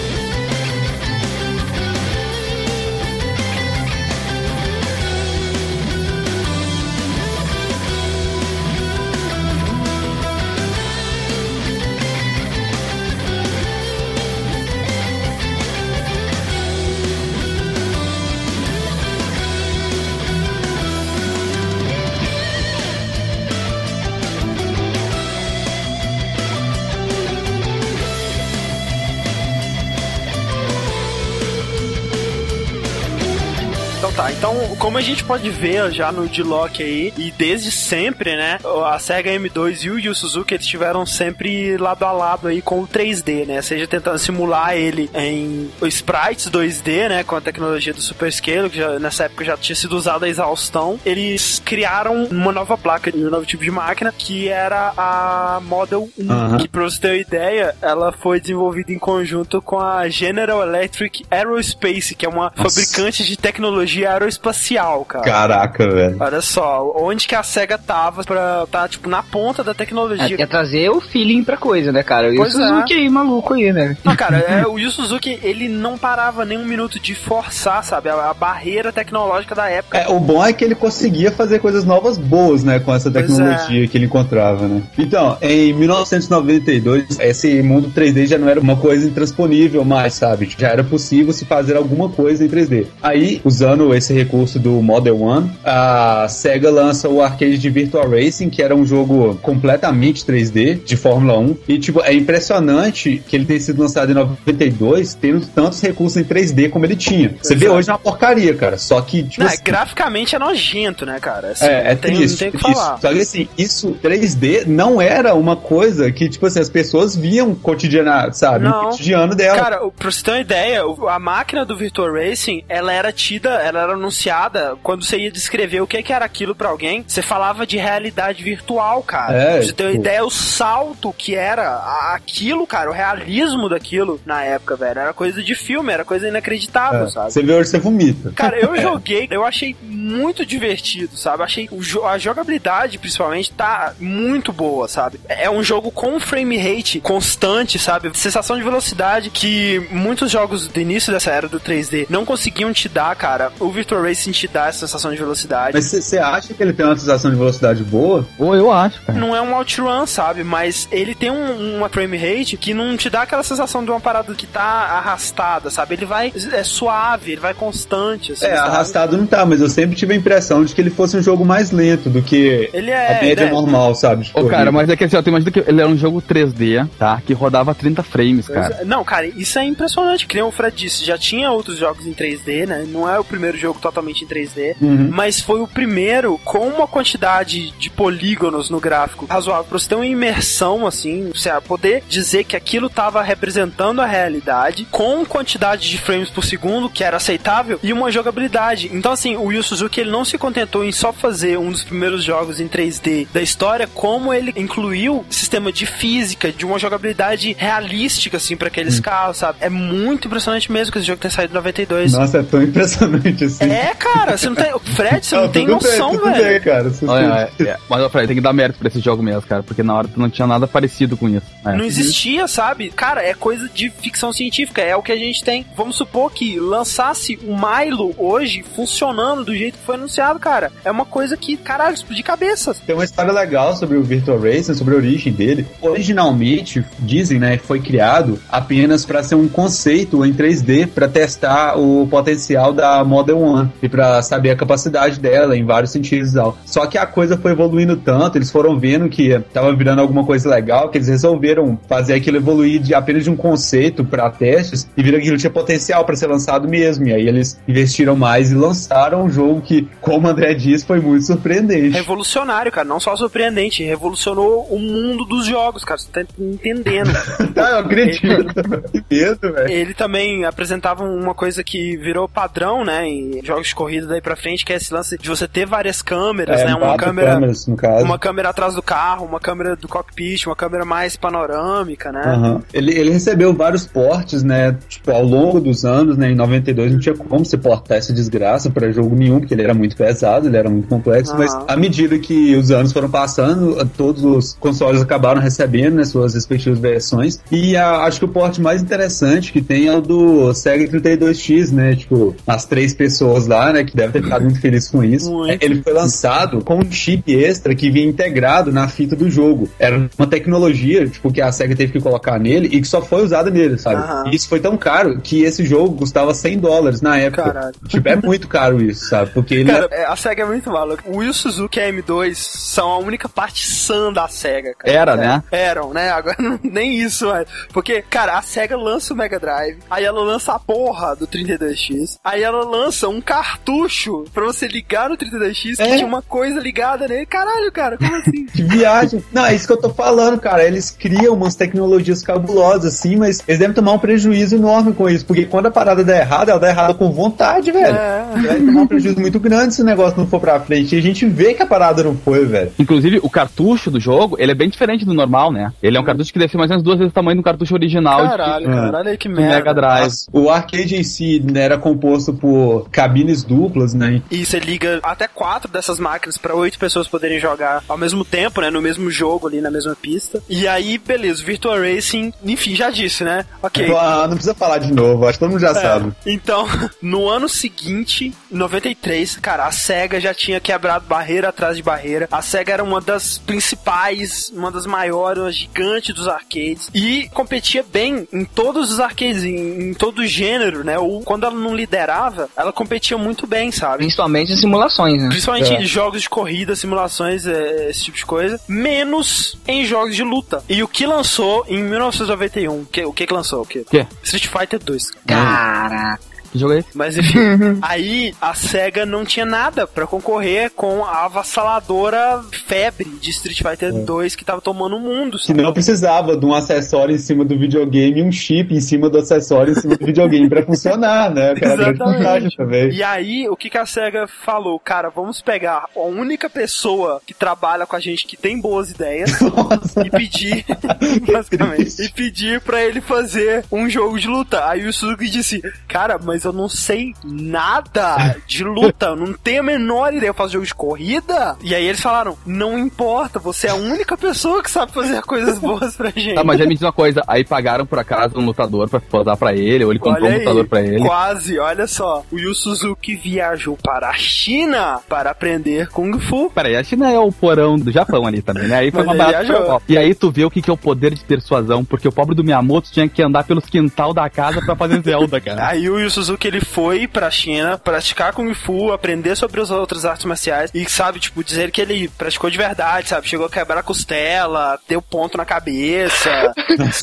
Como a gente pode ver já no D-Lock aí, e desde sempre, né, a Sega M2 e o Yu Suzuki, eles estiveram sempre lado a lado aí com o 3D, né, seja tentando simular ele em sprites 2D, né, com a tecnologia do Super Scale, que já, nessa época já tinha sido usada a exaustão, eles criaram uma nova placa, um novo tipo de máquina, que era a Model 1, Aham. que pra você ter uma ideia, ela foi desenvolvida em conjunto com a General Electric Aerospace, que é uma fabricante de tecnologia aeroespacial, cara. Caraca, velho. Olha só, onde que a SEGA tava pra tá, tipo, na ponta da É, tecnologia. quer trazer o feeling pra coisa, né, cara? E o é. Suzuki aí, maluco aí, né? Não, cara, é, o Yu Suzuki, ele não parava nem um minuto de forçar, sabe, a, a barreira tecnológica da época. É, o bom é que ele conseguia fazer coisas novas boas, né, com essa é. tecnologia que ele encontrava, né? Então, em 1992, esse mundo 3D já não era uma coisa intransponível mais, sabe? Já era possível se fazer alguma coisa em 3D. Aí, usando esse recurso do Model One, a Sega lança o arcade de Virtual Racing, que era um jogo completamente 3D, de Fórmula 1. E, tipo, é impressionante que ele tenha sido lançado em 92, tendo tantos recursos em 3D como ele tinha. Você vê é. hoje é uma porcaria, cara. Só que, tipo Não, assim, graficamente é nojento, né, cara? Assim, é, é tem, triste. não tem que triste. falar. Só que assim, isso 3D não era uma coisa que, tipo assim, as pessoas viam cotidiana, sabe? Não. No cotidiano dela. Cara, pra você ter uma ideia, a máquina do Virtual Racing, ela era tida, ela era anunciada, quando você ia descrever o que, que era aquilo pra alguém, você falava de realidade virtual, cara. É, você ter uma tipo- ideia, o salto que era aquilo, cara, o realismo daquilo na época, velho. Era coisa de filme, era coisa inacreditável, É, sabe? Você vê hoje, você vomita. Cara, eu joguei, eu achei muito divertido, sabe? Achei a jogabilidade, principalmente, tá muito boa, sabe? É um jogo com frame rate constante, sabe? Sensação de velocidade que muitos jogos do início dessa era do 3D não conseguiam te dar, cara. O Virtua Virtual Racing te dá essa sensação de velocidade. Mas você acha que ele tem uma sensação de velocidade boa? Ou eu acho, cara. Não é um outrun, sabe? Mas ele tem um- uma frame rate que não te dá aquela sensação de uma parada que tá arrastada, sabe? Ele vai é suave, ele vai constante, assim, É, sabe? arrastado não tá, mas eu sempre tive a impressão de que ele fosse um jogo mais lento do que Ele é, a média né? normal, sabe? de Ô, cara, corrida. mas é que assim, ó, tu imagina que ele era um jogo 3D, tá? Que rodava 30 frames, cara. Não, cara, isso é impressionante. Que nem o Fred disse, já tinha outros jogos em 3D, né? Não é o primeiro jogo totalmente em 3D, Uhum. mas foi o primeiro com uma quantidade de polígonos no gráfico razoável pra você ter uma imersão, assim, você poder dizer que aquilo tava representando a realidade com quantidade de frames por segundo, que era aceitável, e uma jogabilidade. Então, assim, o Yu Suzuki ele não se contentou em só fazer um dos primeiros jogos em 3D da história, como ele incluiu sistema de física, de uma jogabilidade realística, assim, pra aqueles carros, sabe? É muito impressionante mesmo que esse jogo tenha saído em 92. Nossa, é tão impressionante assim. É, cara, você não tem. Fred, você não, Ah, tem bem, noção, tudo velho. bem, cara. Olha, é, é, mas eu falei, tem que dar mérito pra esse jogo mesmo, cara, porque na hora tu não tinha nada parecido com isso. É. Não existia, sabe? Cara, é coisa de ficção científica, é o que a gente tem. Vamos supor que lançasse o Milo hoje funcionando do jeito que foi anunciado, cara. É uma coisa que, caralho, explodir cabeças. Tem uma história legal sobre o Virtual Racing, sobre a origem dele. Originalmente, dizem, né, que foi criado apenas para ser um conceito em 3D para testar o potencial da Model One e para saber a capacidade dela em vários sentidos e tal. Só que a coisa foi evoluindo tanto, eles foram vendo que tava virando alguma coisa legal, que eles resolveram fazer aquilo evoluir de apenas de um conceito para testes e viram que aquilo tinha potencial para ser lançado mesmo. E aí eles investiram mais e lançaram um jogo que, como o André disse, foi muito surpreendente. Revolucionário, cara. Não só surpreendente, revolucionou o mundo dos jogos, cara. Você tá entendendo. Ah, eu acredito. que medo, velho. Ele também apresentava uma coisa que virou padrão, né, em jogos de corrida daí pra frente, que é esse lance de você ter várias câmeras, né, uma câmera, câmeras, uma câmera atrás do carro, uma câmera do cockpit, uma câmera mais panorâmica, né? Aham. Ele, ele recebeu vários portes, né? Tipo, ao longo dos anos, né? Em 92 não tinha como você portar essa desgraça pra jogo nenhum, porque ele era muito pesado, ele era muito complexo. Aham. Mas à medida que os anos foram passando, todos os consoles acabaram recebendo né, suas respectivas versões. E a- acho que o porte mais interessante que tem é o do Sega 32X, né? Tipo, as três pessoas lá, né? Que devem ter ficado muito felizes com isso. Muito. Ele foi lançado com um chip extra que vinha integrado na fita do jogo. Era uma tecnologia, tipo, que a SEGA teve que colocar nele e que só foi usada nele, sabe? E isso foi tão caro que esse jogo custava 100 dólares na época. Caralho. Tipo, é muito caro isso, sabe? Porque ele Cara, é, a SEGA é muito maluca. O Wii Suzuki e a M2 são a única parte sã da SEGA, cara. Era, É, né? Eram, né? Agora nem isso, mas... Porque, cara, a SEGA lança o Mega Drive, aí ela lança a porra do 32X, aí ela lança um cartucho pra você ligar no 32X que É. tinha uma coisa ligada nele. Caralho, cara, como assim? Que viagem. Não, é isso que eu tô falando, cara. Eles criam umas tecnologias cabulosas, assim, mas eles devem tomar um prejuízo enorme com isso. Porque quando a parada der errada, ela dá errada com vontade, velho. É. Vai tomar um prejuízo muito grande se o negócio não for pra frente. E a gente vê que a parada não foi, velho. Inclusive, o cartucho do jogo, ele é bem diferente do normal, né? Ele é um cartucho que deve ser mais ou menos duas vezes o tamanho do cartucho original de- Caralho, É. caralho, aí que merda. Mega Drive. O arcade em si né, era composto por cabines duplas, né? E você liga até quatro dessas máquinas pra oito pessoas poderem jogar ao mesmo tempo, né? No mesmo jogo ali, na mesma pista. E aí, beleza, o Virtual Racing, enfim, já disse, né? Ok. Ah, não precisa falar de novo, acho que todo mundo já sabe. É, Então, no ano seguinte, em 93, cara, a SEGA já tinha quebrado barreira atrás de barreira. A SEGA era uma das principais, uma das maiores, uma gigante dos arcades. E competia bem em todos os arcades, em, em todo o gênero, né? Ou quando ela não liderava, ela competia muito bem, sabe? Principalmente em simulações, né? Principalmente É. em jogos de corrida, simulações, é, esse tipo de coisa. Menos em jogos de luta. E o que lançou em 1991? Que, o que que lançou? O que? Quê? Street Fighter 2. Caraca. Que jogo é esse? Mas enfim, aí a SEGA não tinha nada pra concorrer com a avassaladora febre de Street Fighter 2 que tava tomando o mundo. Que sabe? não precisava de um acessório em cima do videogame e um chip em cima do acessório em cima do videogame pra funcionar, né? Que grande Exatamente. vantagem também. E aí, o que, que a SEGA falou? Cara, vamos pegar a única pessoa que trabalha com a gente que tem boas ideias e pedir, basicamente, e pedir pra ele fazer um jogo de luta. Aí o Suzuki disse, cara, mas eu não sei nada de luta, eu não tenho a menor ideia, eu faço jogo de corrida? E aí eles falaram, não importa, você é a única pessoa que sabe fazer coisas boas pra gente. Tá, mas já me diz uma coisa, aí pagaram por acaso um lutador pra posar pra ele, ou ele comprou Olha um lutador aí, pra ele. Quase, olha só. O Yu Suzuki viajou para a China para aprender Kung Fu. Peraí, a China é o porão do Japão ali também, né? Aí foi Mas uma barata. E aí tu vê o que, que é o poder de persuasão, porque o pobre do Miyamoto tinha que andar pelos quintal da casa pra fazer Zelda, cara. Aí o Yu Suzuki ele foi pra China praticar Kung Fu, aprender sobre as outras artes marciais e, sabe, tipo, dizer que ele praticou de verdade, sabe? Chegou a quebrar a costela, deu ponto na cabeça,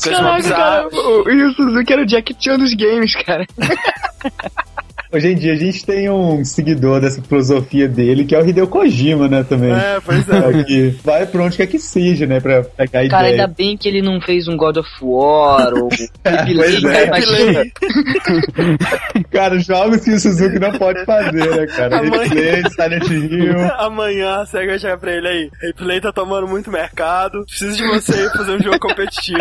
Caraca, cara, o Yu Suzuki era o Jack Chan dos games, cara. Hoje em dia a gente tem um seguidor dessa filosofia dele, que é o Hideo Kojima, né, também. É, pois é. É, que vai pra onde quer que seja, né, pra pegar a Cara, ideia. ainda bem que ele não fez um God of War ou pois é. Imagina. Cara, jogos que o Suzuki não pode fazer, né, cara? Amanhã- Replay, Silent Hill. Amanhã a SEGA vai chegar pra ele aí. Replay tá tomando muito mercado. Preciso de você aí fazer um jogo competitivo.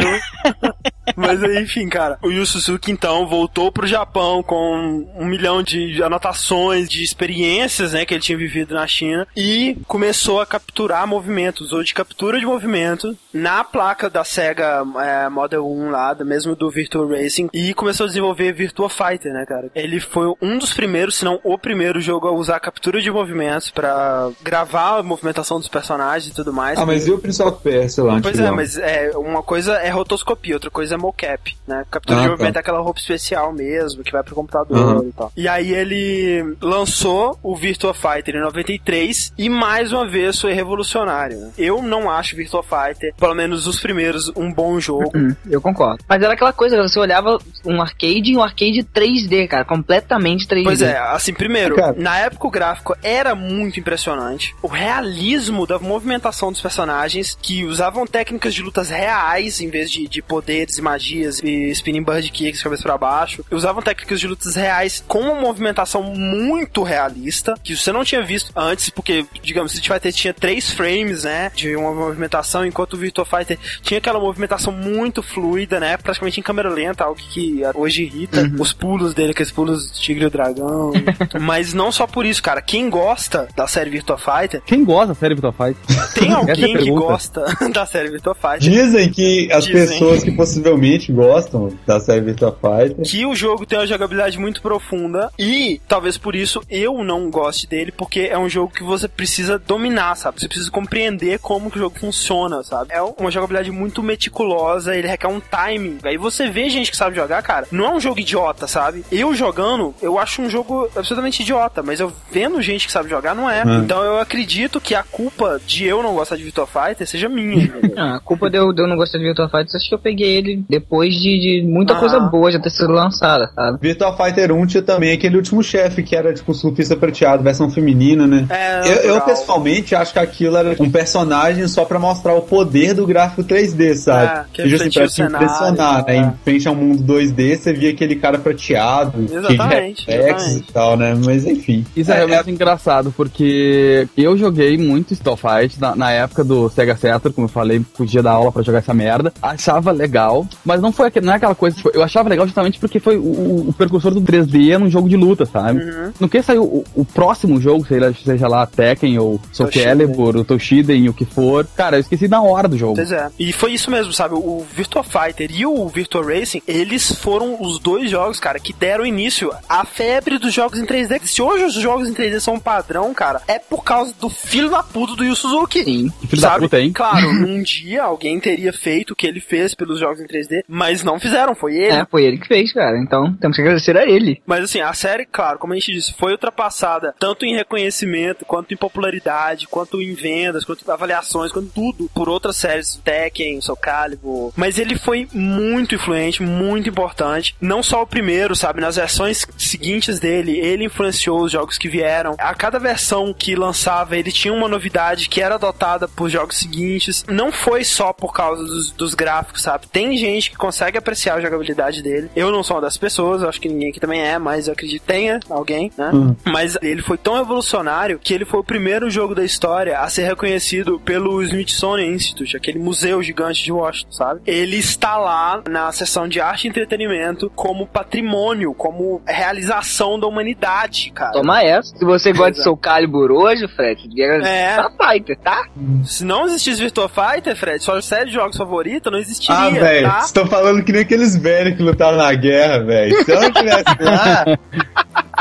Mas aí, enfim, cara. O Yu Suzuki, então, voltou pro Japão com um milhão de anotações, de experiências, né, que ele tinha vivido na China. E começou a capturar movimentos, ou de captura de movimento, na placa da SEGA é, Model 1 lá, mesmo do Virtua Racing. E começou a desenvolver Virtua Fighter, né, cara? Ele foi um dos primeiros, se não o primeiro jogo a usar captura de movimentos pra gravar a movimentação dos personagens e tudo mais. Ah, mas e o Prince of Persia lá, Pois é, mas é, uma coisa é rotoscopia, outra coisa é mocap, né? Captura Ah, de tá. movimento é aquela roupa especial mesmo, que vai pro computador Aham. e tal. E aí ele lançou o Virtua Fighter em 93 e mais uma vez foi revolucionário. né? Eu não acho Virtua Fighter, pelo menos os primeiros, um bom jogo. Hum, eu concordo. Mas era aquela coisa, você olhava um arcade e um arcade 3D, cara, completamente 3D. Pois é, assim, primeiro, Cara. na época o gráfico era muito impressionante. O realismo da movimentação dos personagens, que usavam técnicas de lutas reais, em vez de, de poderes e magias e spinning bird kicks, cabeça pra baixo. Usavam técnicas de lutas reais com uma movimentação muito realista, que você não tinha visto antes, porque, digamos, Street Fighter tinha três frames, né, de uma movimentação, enquanto o Virtua Fighter tinha aquela movimentação muito fluida, né, praticamente em câmera lenta, algo que hoje irrita. Os pulos dele, aqueles pulos tigre e o dragão. Mas não só por isso, cara. Quem gosta da série Virtua Fighter, Quem gosta da série Virtua Fighter? tem é alguém que pergunta. gosta da série Virtua Fighter. Dizem que as Dizem. pessoas que possivelmente gostam da série Virtua Fighter que o jogo tem uma jogabilidade muito profunda e talvez por isso eu não goste dele, porque é um jogo que você precisa dominar, sabe? Você precisa compreender como que o jogo funciona, sabe? É uma jogabilidade muito meticulosa, ele requer um timing. Aí você vê gente que sabe jogar, cara, não é um jogo idiota, sabe? Eu jogando, eu acho um jogo absolutamente idiota, mas eu vendo gente que sabe jogar, não é. Hum. Então eu acredito que a culpa de eu não gostar de Virtua Fighter seja minha. Ah, a culpa de eu, de eu não gostar de Virtua Fighter, acho que eu peguei ele depois de, de muita Ah. coisa boa já ter sido lançada, sabe? Virtua Fighter 1 tinha também aquele último chefe que era tipo surfista prateado, versão feminina, né? É, Eu, eu, pessoalmente acho que aquilo era um personagem só pra mostrar o poder do gráfico 3D, sabe? É, que assim, refletia pra te cenário, impressionar, né? é. Em frente ao mundo 2D, você via aquele cara prateado, Exatamente, que exatamente. e tal, né? Mas enfim. Isso é, realmente engraçado, porque eu joguei muito Street Fight na, na época do Sega Saturn, como eu falei, podia dar aula pra jogar essa merda. Achava legal, mas não foi não é aquela coisa, tipo, eu achava legal justamente porque foi o, o- precursor do 3D num jogo de luta, sabe? No que saiu o, o próximo jogo, sei lá, seja lá Tekken ou Soul. Calibur, o Toshiden, o que for, cara, eu esqueci na hora do jogo. Pois é. E foi isso mesmo, sabe? O Virtua Fighter e o Virtua Racing, eles foram os dois jogos, cara, que deram início à febre dos jogos em 3D. Se hoje os jogos em 3D são um padrão, cara, é por causa do filho da puta do Yu Suzuki. Sim. Que filho da Sabe? puta, hein? Claro, um dia alguém teria feito o que ele fez pelos jogos em 3D, mas não fizeram, foi ele. É, foi ele que fez, cara. Então, temos que agradecer a ele. Mas assim, a série, claro, como a gente disse, foi ultrapassada tanto em reconhecimento, quanto em popularidade, quanto em vendas, quanto em avaliações, quanto tudo por outras séries, Tekken, Soul Calibur. Mas ele foi muito influente, muito importante. Não só o primeiro, sabe? Nas versões seguintes dele, ele influenciou os jogos que vieram. A cada versão que lançava, ele tinha uma novidade que era adotada por jogos seguintes. Não foi só por causa dos, dos gráficos, sabe? Tem gente gente que consegue apreciar a jogabilidade dele. Eu não sou uma das pessoas, eu acho que ninguém aqui também é, mas eu acredito que tenha alguém, né? Hum. Mas ele foi tão evolucionário que ele foi o primeiro jogo da história a ser reconhecido pelo Smithsonian Institute, aquele museu gigante de Washington, sabe? Ele está lá na seção de arte e entretenimento como patrimônio, como realização da humanidade, cara. Toma essa. Se você gosta de. Soul Calibur hoje, Fred, É. Fighter, tá? Se não existisse Virtua Fighter, Fred, sua série de jogos favorita não existiria, Ah, tá? Vocês estão falando que nem aqueles velhos que lutaram na guerra, velho. Se eu não tivesse lá,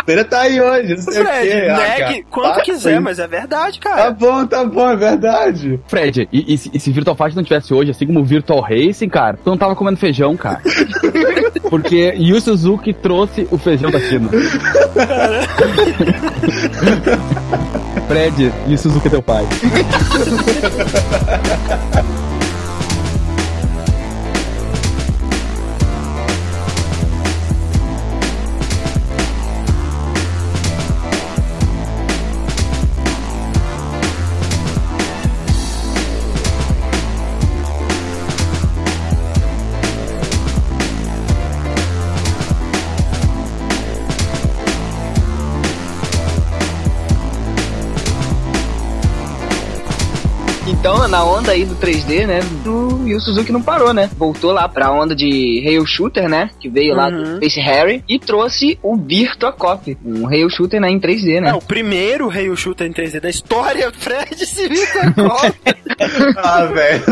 você tá aí hoje, não sei o Fred, quê. Ah, negue cara, quanto para quiser, mas é verdade, Tá cara. bom, tá bom, é verdade. Fred, e, e se- e se Virtual Fight não tivesse hoje, assim como o Virtual Racing, cara, tu não tava comendo feijão, cara. Porque Yu Suzuki trouxe o feijão da China. Fred, Yu Suzuki é teu pai. bonito. Na onda aí do 3D, né, do Yu Suzuki não parou, né? Voltou lá pra onda de Rail Shooter, né? Que veio lá do Uhum. Space Harry e trouxe o Virtua Cop, um Rail Shooter né, em 3D, né? É o primeiro Rail Shooter em 3D da história, Fred se Virtua Cop. Ah, velho.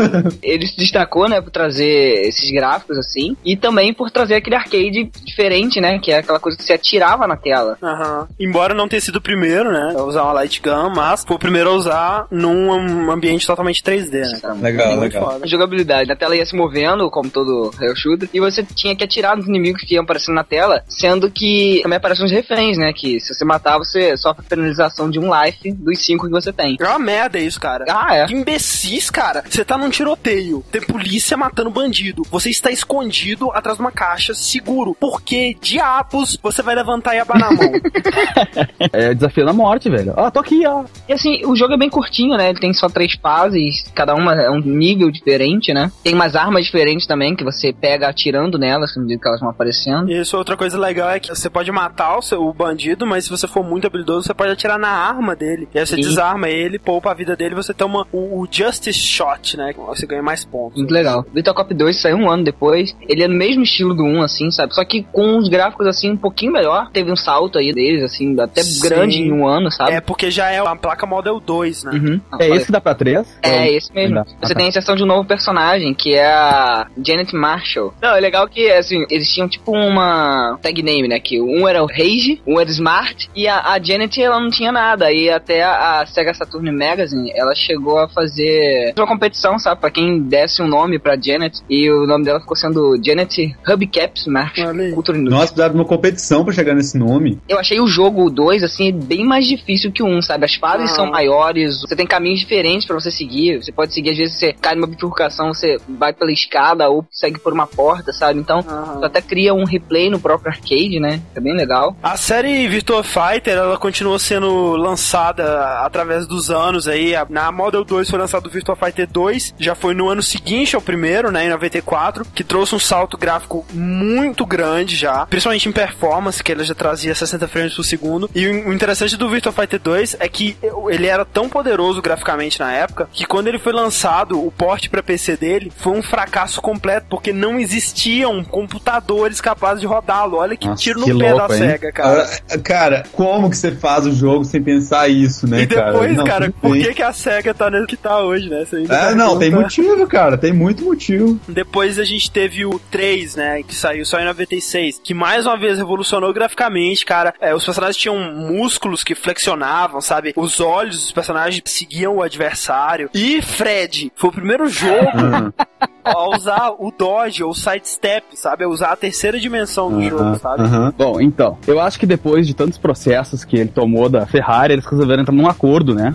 Ele se destacou, né, por trazer esses gráficos assim e também por trazer aquele arcade diferente, né? Que é aquela coisa que você atirava na tela. Aham. Embora não tenha sido o primeiro, né, a usar uma light gun, mas foi o primeiro a usar num ambiente totalmente 3D, né? cara? Legal, Muito legal. foda. A jogabilidade, a tela ia se movendo, como todo Rail Shooter, e você tinha que atirar nos inimigos que iam aparecendo na tela, sendo que também aparecem os reféns, né? Que se você matar, você sofre a penalização de um life dos cinco que você tem. É uma merda isso, cara. Ah, é. Que imbecis, cara. Você tá num tiroteio, tem polícia matando bandido. Você está escondido atrás de uma caixa, seguro. Por que diabos você vai levantar e abanar a mão? É desafio da morte, velho. Ó, tô aqui, ó. E assim, o jogo é bem curtinho, né? Ele tem só três fases, cada uma é um nível diferente, né? Tem umas armas diferentes também, que você pega atirando nelas, medida que elas vão aparecendo. Isso, outra coisa legal é que você pode matar o, seu, o bandido, mas se você for muito habilidoso, você pode atirar na arma dele. E aí você Sim. desarma ele, poupa a vida dele, você toma o, o Justice Shot, né? Você ganha mais pontos. Muito legal. Virtua Cop 2 saiu um ano depois. Ele é no mesmo estilo do 1, assim, sabe? Só que com os gráficos, assim, um pouquinho melhor. Teve um salto aí deles, assim, até Sim. grande em um ano, sabe? É porque já é a placa Model 2, né? Uhum. É esse que dá pra três? É, esse mesmo. Ainda. Você Ah, tá. tem a inserção de um novo personagem, que é a Janet Marshall. Não, é legal que, assim, eles tinham tipo uma tag name, né? Que um era o Rage, um era o Smart, e a, a Janet, ela não tinha nada. E até a, a Sega Saturn Magazine, ela chegou a fazer uma competição, sabe? Pra quem desse um nome pra Janet. E o nome dela ficou sendo Janet Hubcaps Marshall. Aí. Cultura. Nossa, precisava de uma competição pra chegar nesse nome. Eu achei o jogo 2, assim, bem mais difícil que o 1, um, sabe? As fases Ah. são maiores, você tem caminhos diferentes pra você seguir. Você pode seguir, às vezes, você cai numa bifurcação, você vai pela escada ou segue por uma porta, sabe? Então, você até cria um replay no próprio arcade, né? É bem legal. A série Virtua Fighter, ela continuou sendo lançada através dos anos aí. Na Model 2 foi lançado o Virtua Fighter 2, já foi no ano seguinte ao primeiro, né, em 94, que trouxe um salto gráfico muito grande já, principalmente em performance, que ele já trazia 60 frames por segundo. E o o interessante do Virtua Fighter 2 é que ele era tão poderoso graficamente na época, que quando ele foi lançado, o porte para PC dele foi um fracasso completo, porque não existiam computadores capazes de rodá-lo. Olha que Nossa, tiro no que pé louco, da hein? SEGA, cara. Ah, cara, como que você faz o jogo sem pensar isso, né, e depois, Não, cara, tudo por que, que a SEGA tá nesse que tá hoje, né? Você ainda É, não, tem motivo, cara, tem muito motivo. Depois a gente teve o 3, né? Que saiu só em 96. Que mais uma vez revolucionou graficamente, cara. É, os personagens tinham músculos que flexionavam, sabe? Os olhos dos personagens seguiam o adversário. E Fred foi o primeiro jogo. a usar o dodge ou sidestep, sabe? A usar a terceira dimensão do jogo, Aham, sabe? aham. Bom, então, eu acho que depois de tantos processos que ele tomou da Ferrari, eles resolveram entrar num acordo, né?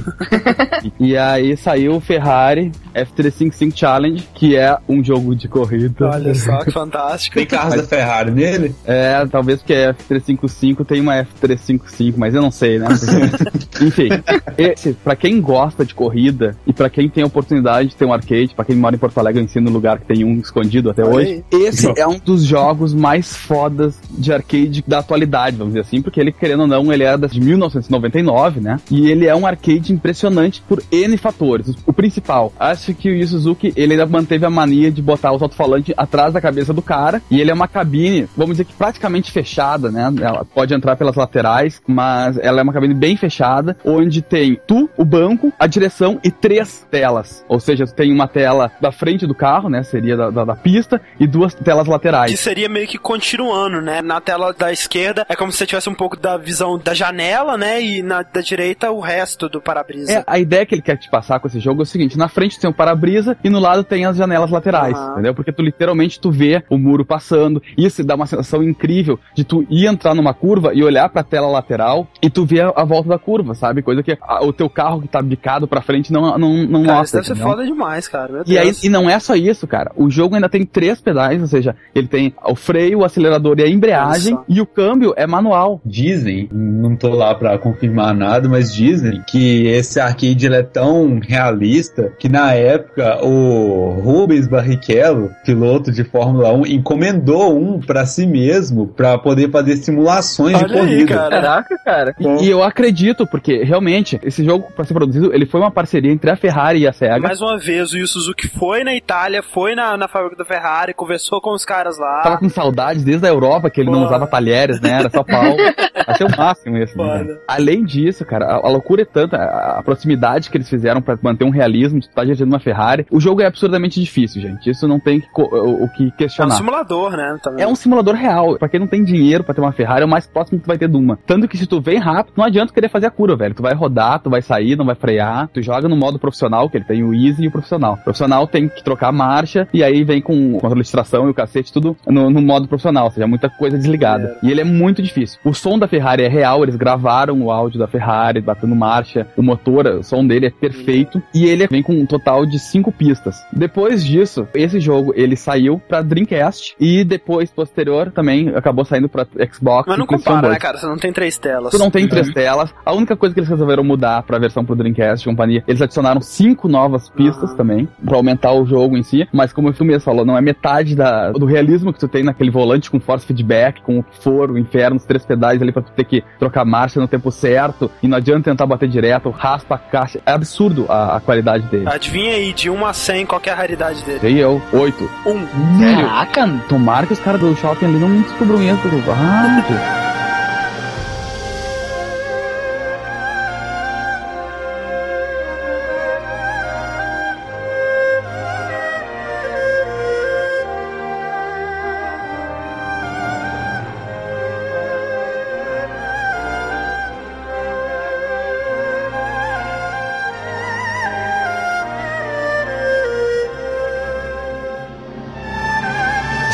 e, e aí saiu o Ferrari F355 Challenge, que é um jogo de corrida. Olha só que fantástico. Tem carros da Ferrari nele? É, talvez porque é F355 tem uma F355, mas eu não sei, né? Enfim, esse, pra quem gosta de corrida e pra quem tem a oportunidade de ter um arcade, pra quem mora em Porto Alegre, eu ensino lugar que tem um escondido até hoje. Esse é um dos jogos mais fodas de arcade da atualidade, vamos dizer assim, porque ele, querendo ou não, ele é de 1999, né? E ele é um arcade impressionante por N fatores. O principal, acho que o Yu Suzuki, ele ainda manteve a mania de botar os alto-falantes atrás da cabeça do cara, e ele é uma cabine, vamos dizer que praticamente fechada, né? Ela pode entrar pelas laterais, mas ela é uma cabine bem fechada, onde tem tu, o banco, a direção e três telas. Ou seja, tem uma tela da frente do carro, né? Seria da, da, da pista, e duas telas laterais. Que seria meio que continuando, né? Na tela da esquerda é como se você tivesse um pouco da visão da janela, né? E na da direita o resto do para-brisa. É, a ideia que ele quer te passar com esse jogo é o seguinte: na frente tem o para-brisa e no lado tem as janelas laterais, Aham. entendeu? Porque tu literalmente tu vê o muro passando. Isso dá uma sensação incrível de tu ir entrar numa curva e olhar pra tela lateral e tu ver a, a volta da curva, sabe? Coisa que a- o teu carro que tá bicado pra frente não, não, não Cara, nota. isso deve ser foda demais, cara. E aí, e não é só isso, cara. O jogo ainda tem três pedais, ou seja, ele tem o freio, o acelerador e a embreagem, só. e o câmbio é manual. Dizem, não tô lá pra confirmar nada, mas dizem que esse arcade ele é tão realista que na época o Rubens Barrichello, piloto de Fórmula 1, encomendou um pra si mesmo pra poder fazer simulações de Olha aí, corrida. cara. Caraca, cara. E, e eu acredito, porque realmente, esse jogo, pra ser produzido, ele foi uma parceria entre a Ferrari e a SEGA. Mais uma vez, o Yu Suzuki foi na Itália, foi na, na fábrica da Ferrari, conversou com os caras lá. Tava com saudades desde a Europa, que ele não usava talheres, né? Era só pau. Achei o máximo isso. né? Além disso, cara, a, a loucura é tanta, a, a proximidade que eles fizeram pra manter um realismo de tu tá dirigindo uma Ferrari. O jogo é absurdamente difícil, gente. Isso não tem o, o que É um questionar. simulador, né? Também. É um simulador real. Pra quem não tem dinheiro pra ter uma Ferrari, é o mais próximo que tu vai ter de uma. Tanto que se tu vem rápido, não adianta querer fazer a curva, velho. Tu vai rodar, tu vai sair, não vai frear. Tu joga no modo profissional, que ele tem o easy e o profissional. O profissional tem que trocar a marcha, e aí vem com controle de distração e o cacete, tudo no, no modo profissional. Ou seja, muita coisa desligada. E ele é muito difícil. O som da Ferrari é real, eles gravaram o áudio da Ferrari, batendo marcha. O motor, o som dele é perfeito. E ele vem com um total de cinco pistas. Depois disso, esse jogo, ele saiu pra Dreamcast. E depois, posterior, também acabou saindo pra Xbox. Mas não compara, né, 2. cara? Você não tem três telas. Tu não tem três telas. A única coisa que eles resolveram mudar pra versão pro Dreamcast e companhia, eles adicionaram cinco novas pistas Ah. também, pra aumentar o jogo em si. Mas como tu mesmo falou, não é metade da, do realismo que tu tem naquele volante com force feedback, com o que for, o inferno, os três pedais ali pra tu ter que trocar marcha no tempo certo. E não adianta tentar bater direto, raspa a caixa. É absurdo a, a qualidade dele. Adivinha aí, de 1 a 100, qual que é a raridade dele? Dei eu, oito. Um. Sério? Caraca, Tomara que os caras do shopping ali não me descubram isso. Ah,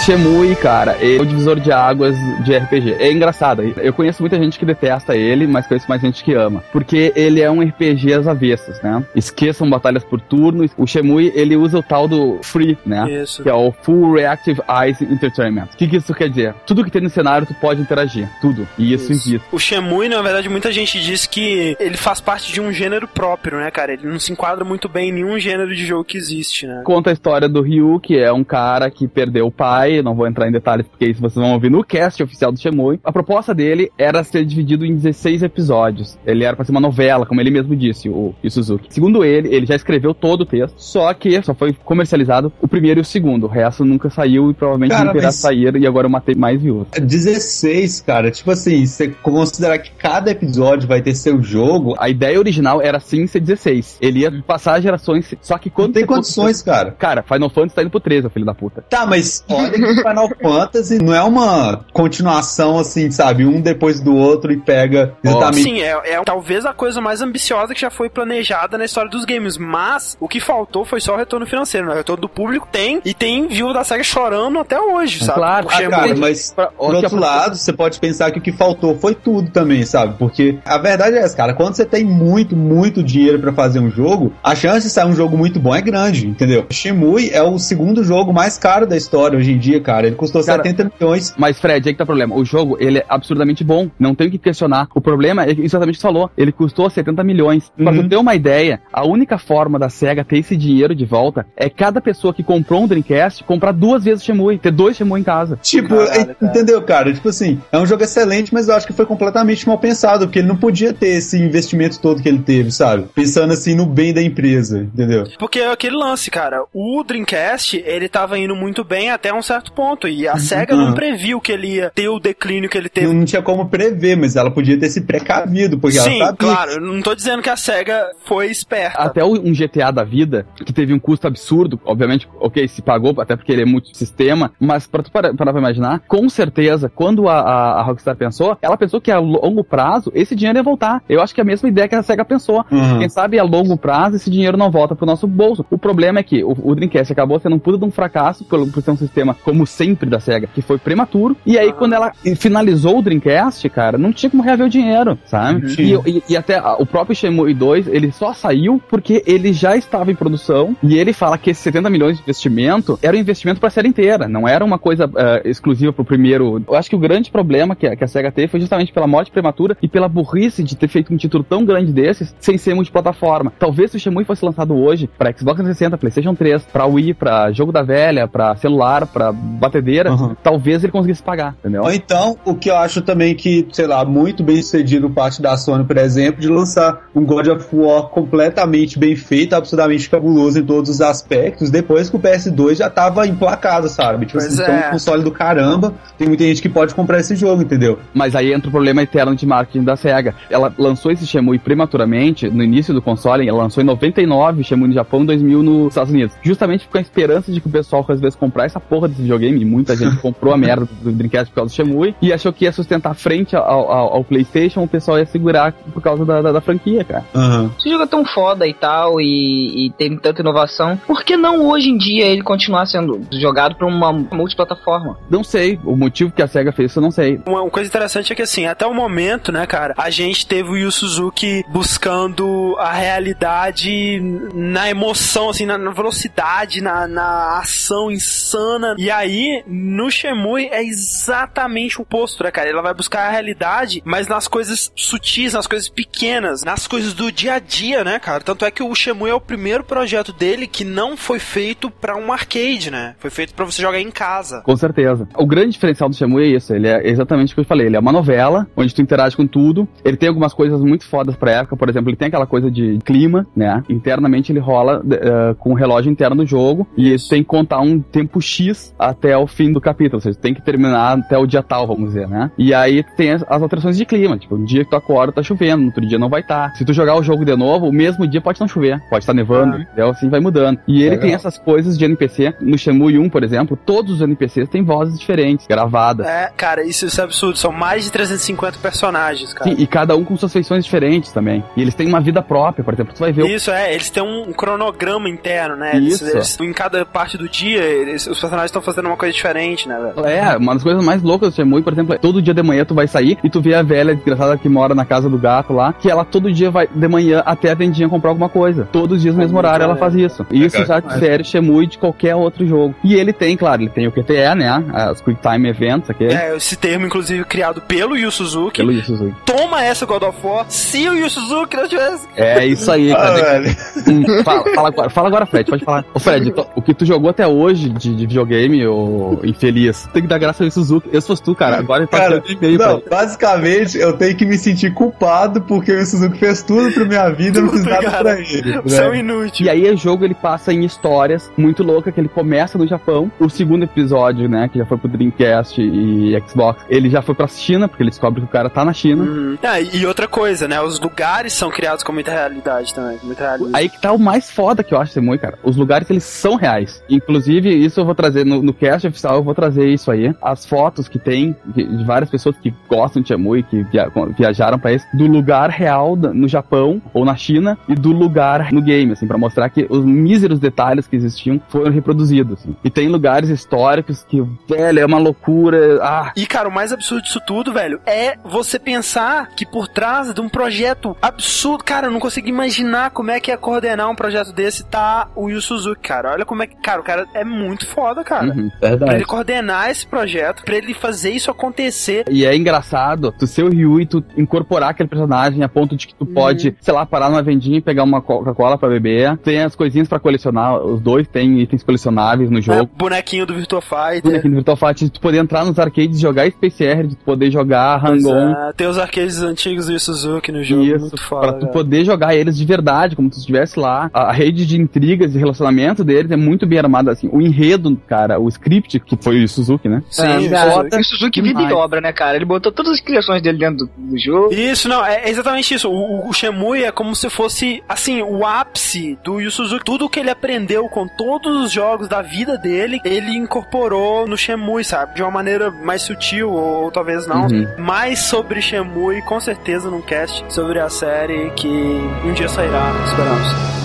Shemui, cara, ele é o divisor de águas de RPG. É engraçado, eu conheço muita gente que detesta ele, mas conheço mais gente que ama. Porque ele é um RPG às avessas, né? Esqueçam batalhas por turno. O Shemui, ele usa o tal do Free, né? Isso. Que é o Full Reactive Eyes Entertainment. O que, que isso quer dizer? Tudo que tem no cenário tu pode interagir. Tudo. E isso, Isso. existe. O Shemui, na verdade, muita gente diz que ele faz parte de um gênero próprio, né, cara? Ele não se enquadra muito bem em nenhum gênero de jogo que existe, né? Conta a história do Ryu, que é um cara que perdeu o pai. Não vou entrar em detalhes porque isso vocês vão ouvir no cast oficial do Shemui. A proposta dele era ser dividido em 16 episódios. Ele era pra ser uma novela, como ele mesmo disse, o, Suzuki. Segundo ele, ele já escreveu todo o texto, só que só foi comercializado o primeiro e o segundo. O resto nunca saiu e provavelmente Cara, nunca irá mas- sair. E agora eu matei mais viúvas. 16, cara. Tipo assim, você considerar que cada episódio vai ter seu jogo, A ideia original era sim ser 16. Ele ia passar gerações, só que quando não tem condições, cara. Cara, Final Fantasy tá indo pro 13, ô filho da puta. Tá, mas olha Final Fantasy não é uma continuação assim, sabe? Um depois do outro e pega exatamente. Sim, é, é talvez a coisa mais ambiciosa que já foi planejada na história dos games, mas o que faltou foi só o retorno financeiro, né? O retorno do público tem, e tem viúva da SEGA chorando até hoje, sabe? Claro. Ah, cara, mas Pra- por outro lado, você pode pensar que o que faltou foi tudo também, sabe? Porque a verdade é essa, cara. Quando você tem muito, muito dinheiro pra fazer um jogo, a chance de sair um jogo muito bom é grande, entendeu? Shimui é o segundo jogo mais caro da história hoje em dia. Dia, cara. Ele custou Cara, 70 milhões. Mas, Fred, aí que tá o problema. O jogo, ele é absurdamente bom. Não tem o que questionar. O problema é exatamente o que você falou. Ele custou 70 milhões. Pra Uhum. tu ter uma ideia, a única forma da SEGA ter esse dinheiro de volta é cada pessoa que comprou um Dreamcast comprar duas vezes Shenmue. Ter dois Shenmue em casa. Tipo, Caralho, é- cara. entendeu, cara? Tipo assim, é um jogo excelente, mas eu acho que foi completamente mal pensado, porque ele não podia ter esse investimento todo que ele teve, sabe? Pensando assim no bem da empresa, entendeu? Porque é aquele lance, cara. O Dreamcast, ele tava indo muito bem até um certo ponto. E a SEGA não Uhum. previu que ele ia ter o declínio que ele teve. Não, não tinha como prever, mas ela podia ter se precavido, porque Sim, ela sabia. claro. Não tô dizendo que a SEGA foi esperta. Até o- um GTA da vida, que teve um custo absurdo, obviamente, ok, se pagou, até porque ele é multisistema, mas pra tu parar parar pra imaginar, com certeza, quando a, a, a Rockstar pensou, ela pensou que a longo prazo esse dinheiro ia voltar. Eu acho que é a mesma ideia que a SEGA pensou. Uhum. Quem sabe a longo prazo esse dinheiro não volta pro nosso bolso. O problema é que o, o Dreamcast acabou sendo um puta de um fracasso por, por ser um sistema, como sempre, da SEGA, que foi prematuro. E aí, quando ela finalizou o Dreamcast, cara, não tinha como reaver o dinheiro, sabe? Sim. E, e- e até o próprio Shenmue 2, ele só saiu porque ele já estava em produção e ele fala que esses 70 milhões de investimento era um investimento para a série inteira, não era uma coisa eh, exclusiva pro primeiro. Eu acho que o grande problema que a, que a SEGA teve foi justamente pela morte prematura e pela burrice de ter feito um título tão grande desses sem ser multiplataforma. Talvez se o Shenmue fosse lançado hoje para Xbox 360, PlayStation 3, para Wii, para jogo da velha, para celular, para batedeira, Uhum. talvez ele conseguisse pagar, entendeu? Ou então, o que eu acho também que, sei lá, muito bem sucedido parte da Sony, por exemplo, de lançar um God of War completamente bem feito, absolutamente cabuloso em todos os aspectos, depois que o PS2 já tava emplacado, sabe? Tipo assim, então é. um console do caramba, tem muita gente que pode comprar esse jogo, entendeu? Mas aí entra o problema eterno de marketing da SEGA. Ela lançou esse Shenmue prematuramente, no início do console, ela lançou em 99, Shenmue no Japão, em 2000 nos Estados Unidos. Justamente com a esperança de que o pessoal resolvesse comprar essa porra desse videogame, e muita gente comprou a merda do Dreamcast por causa do Shenmue, e achou que ia sustentar frente ao, ao- ao Playstation, o pessoal ia segurar por causa da, da- da franquia, cara. Aham. Esse jogo é tão foda e tal, e, e tem tanta inovação, por que não hoje em dia ele continuar sendo jogado pra uma multiplataforma? Não sei, o motivo que a SEGA fez isso eu não sei. Uma uma coisa interessante é que, assim, até o momento, né, cara, a gente teve o Yu Suzuki buscando a realidade na emoção, assim, na, na velocidade, na, na ação insana. E aí, no Shemui, é exatamente o oposto, né, cara? Ela vai buscar a realidade, mas nas coisas sutis, nas coisas pequenas, nas coisas do dia a dia, né, cara? Tanto é que o Shemui é o primeiro projeto dele que não foi feito pra um arcade, né? Foi feito pra você jogar em casa. Com certeza. O grande diferencial do Shenmue é isso, ele é exatamente o que eu falei, ele é uma novela, onde tu interage com tudo, ele tem algumas coisas muito fodas pra época, por exemplo, ele tem aquela coisa de clima, né, internamente ele rola eh, com o relógio interno do jogo, e ele tem que contar um tempo X até o fim do capítulo, ou seja, tem que terminar até o dia tal, vamos dizer, né, e aí tem as, as alterações de clima, tipo, um dia que tu acorda tá chovendo, no outro dia não vai estar, se tu jogar o jogo de novo, o mesmo dia pode não chover, pode estar nevando, Ah. entendeu, assim vai mudando, e ele Legal. tem essas coisas de NPC, no Shenmue 1, por exemplo, todos os NPCs têm vozes diferentes, gravadas, É, cara, isso, isso é absurdo. São mais de 350 personagens, cara. Sim, e cada um com suas feições diferentes também. E eles têm uma vida própria, por exemplo, tu vai ver o Isso, é, eles têm um cronograma interno, né? Eles, Isso. eles- em cada parte do dia, eles- os personagens estão fazendo uma coisa diferente, né, velho? É, uma das coisas mais loucas do Shenmue, por exemplo, é todo dia de manhã tu vai sair e tu vê a velha desgraçada que mora na casa do gato lá, que ela todo dia vai de manhã até a vendinha comprar alguma coisa. Todos os dias no mesmo horário ela legal. faz isso. E isso já difere Shenmue de qualquer outro jogo. E ele tem, claro, ele tem o QTE, né? As Quick Time Events aqui. É, esse termo, inclusive, criado pelo Yu Suzuki. Pelo Yu Suzuki. Toma essa God of War, se o Yu Suzuki não tivesse... É isso aí, Ah, cara. velho. Hum, fala, fala agora, fala agora, Fred, pode falar. Ô, Fred, o que tu jogou até hoje de, de videogame, ô infeliz, tem que dar graça ao Suzuki. Eu se fosse tu, cara, agora ele tá Cara, dando e-mail, Não, basicamente eu tenho que me sentir culpado porque o Suzuki fez tudo pra minha vida e não fiz nada cara. pra ele. É um Né? inútil. E aí o jogo ele passa em histórias muito loucas, que ele começa no Japão. O segundo episódio, né, que já foi pro Dreamcast e Xbox, ele já foi pra China, porque ele descobre que o cara tá na China. Uhum. Ah, e outra coisa, né? Os lugares são criados com muita realidade também. Muita realidade. Aí que tá o mais foda que eu acho, Semui, cara. Os lugares, eles são reais. Inclusive, isso eu vou trazer no, no cast oficial, eu vou trazer isso aí. As fotos que tem de, várias pessoas que gostam de Semui, que via- viajaram pra isso, do lugar real no Japão ou na China e do lugar no game, assim, pra mostrar que os míseros detalhes que existiam foram reproduzidos. assim. E tem lugares históricos que, velho, é uma loucura. Ah, E, cara, o mais absurdo disso tudo, velho, é você pensar que por trás de um projeto absurdo, cara, eu não consigo imaginar como é que é coordenar um projeto desse tá o Yu Suzuki, cara. Olha como é que. Cara, o cara é muito foda, cara. Uhum. Uhum. Pra Verdade. ele coordenar esse projeto, pra ele fazer isso acontecer. E é engraçado tu ser o Ryu e tu incorporar aquele personagem a ponto de que tu pode, sei lá, parar numa vendinha e pegar uma Coca-Cola pra beber. Tem as coisinhas pra colecionar, os dois têm itens colecionáveis no né? jogo. Bonequinho do Virtua Fighter. Bonequinho do Virtual Fight, de tu poder entrar nos arcades e jogar Space Air, de tu poder jogar Hang-On. é, tem os arcades antigos do Suzuki no jogo, Isso, muito pra foda. tu cara. poder jogar eles de verdade, como se tu estivesse lá. A a rede de intrigas e relacionamento deles é muito bem armada, assim. O enredo, cara, o script, que foi o Suzuki, né? Sim, É, Yu cara, Suzuki. o Suzuki vida e demais. obra, né, cara? Ele botou todas as criações dele dentro do, do jogo. Isso, não, é exatamente isso. O, o Shemui é como se fosse, assim, o ápice do Yu Suzuki. Tudo que ele aprendeu com todos os jogos da vida dele, ele incorporou no Shemui, sabe? De uma maneira mais sutil, ou, ou talvez não. Uhum. Mais sobre Shemui, com certeza num cast sobre a série que um dia sairá, esperamos.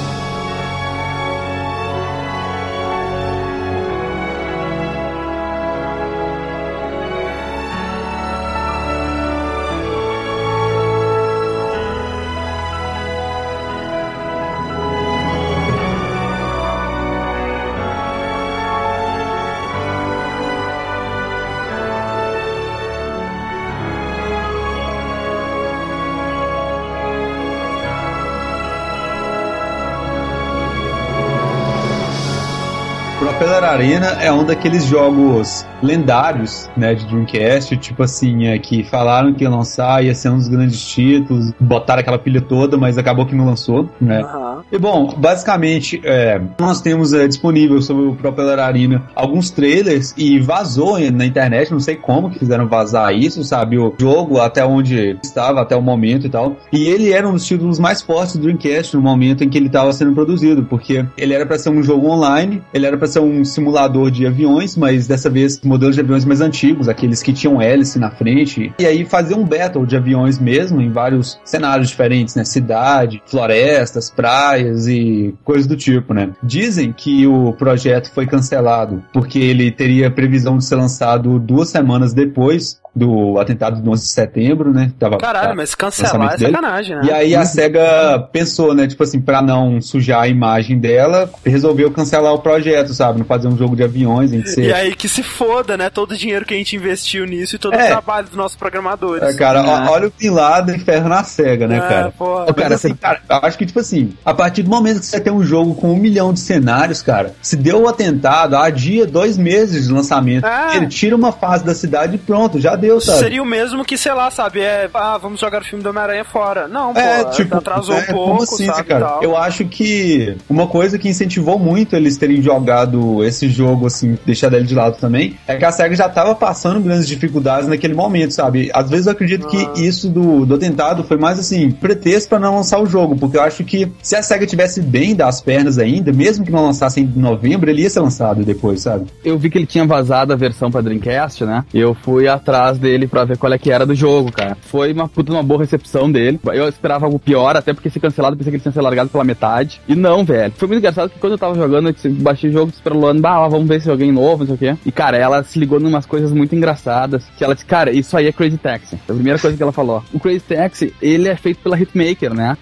Arena é um daqueles jogos lendários, né, de Dreamcast, tipo assim, é, que falaram que ia lançar, ia ser um dos grandes títulos, botaram aquela pilha toda, mas acabou que não lançou, né. Aham. E bom, basicamente, é, nós temos é, disponível sobre o Propeller Arena alguns trailers e vazou na internet, não sei como que fizeram vazar isso, sabe? O jogo até onde estava, até o momento e tal. E ele era um dos títulos mais fortes do Dreamcast no momento em que ele estava sendo produzido, porque ele era para ser um jogo online, ele era para ser um simulador de aviões, mas dessa vez modelos de aviões mais antigos, aqueles que tinham hélice na frente. E aí fazer um battle de aviões mesmo em vários cenários diferentes, né? Cidade, florestas, praias e coisas do tipo, né? Dizem que o projeto foi cancelado porque ele teria previsão de ser lançado duas semanas depois do atentado do 11 de setembro, né? Tava, Caralho, mas cancelar é sacanagem, né? e aí a SEGA pensou, né, tipo assim, pra não sujar a imagem dela, resolveu cancelar o projeto, sabe? Não fazer um jogo de aviões, em que E ser... aí que se foda, né? Todo o dinheiro que a gente investiu nisso e todo o É. trabalho dos nossos programadores. É, cara, ó- olha o Bin Laden ferro na SEGA, né, É, cara? porra. Cara, Mas, assim, cara, eu acho que, tipo assim, a partir do momento que você tem um jogo com um milhão de cenários, cara, se deu o atentado, adia dois meses de lançamento. Ah. Ele tira uma fase da cidade e pronto, já deu, sabe? Seria o mesmo que, sei lá, sabe? É, ah, vamos jogar o filme do Homem-Aranha fora. Não, pô, É, tipo, atrasou é, um pouco, como assim, sabe? cara? Eu acho que uma coisa que incentivou muito eles terem jogado esse jogo, assim, deixado ele de lado também, é que a SEGA já tava passando grandes dificuldades naquele momento, sabe? Às vezes eu acredito Ah. que isso do, do atentado foi mais, assim, pretexto pra não lançar o jogo, porque eu acho que se a SEGA tivesse bem das pernas ainda, mesmo que não lançasse em novembro, ele ia ser lançado depois, sabe? Eu vi que ele tinha vazado a versão pra Dreamcast, né? Eu fui atrás dele pra ver qual é que era do jogo, cara. Foi uma puta uma boa recepção dele. Eu esperava algo pior, até porque se cancelado, pensei que ele tinha sido largado pela metade. E não, velho. Foi muito engraçado que quando eu tava jogando, eu disse- baixei o jogo esperando, bah, vamos ver se alguém novo, não sei o quê. E, cara, ela se ligou numas coisas muito engraçadas. Que ela disse, cara, isso aí é Crazy Taxi. A primeira coisa que ela falou. O Crazy Taxi, ele é feito pela Hitmaker, né?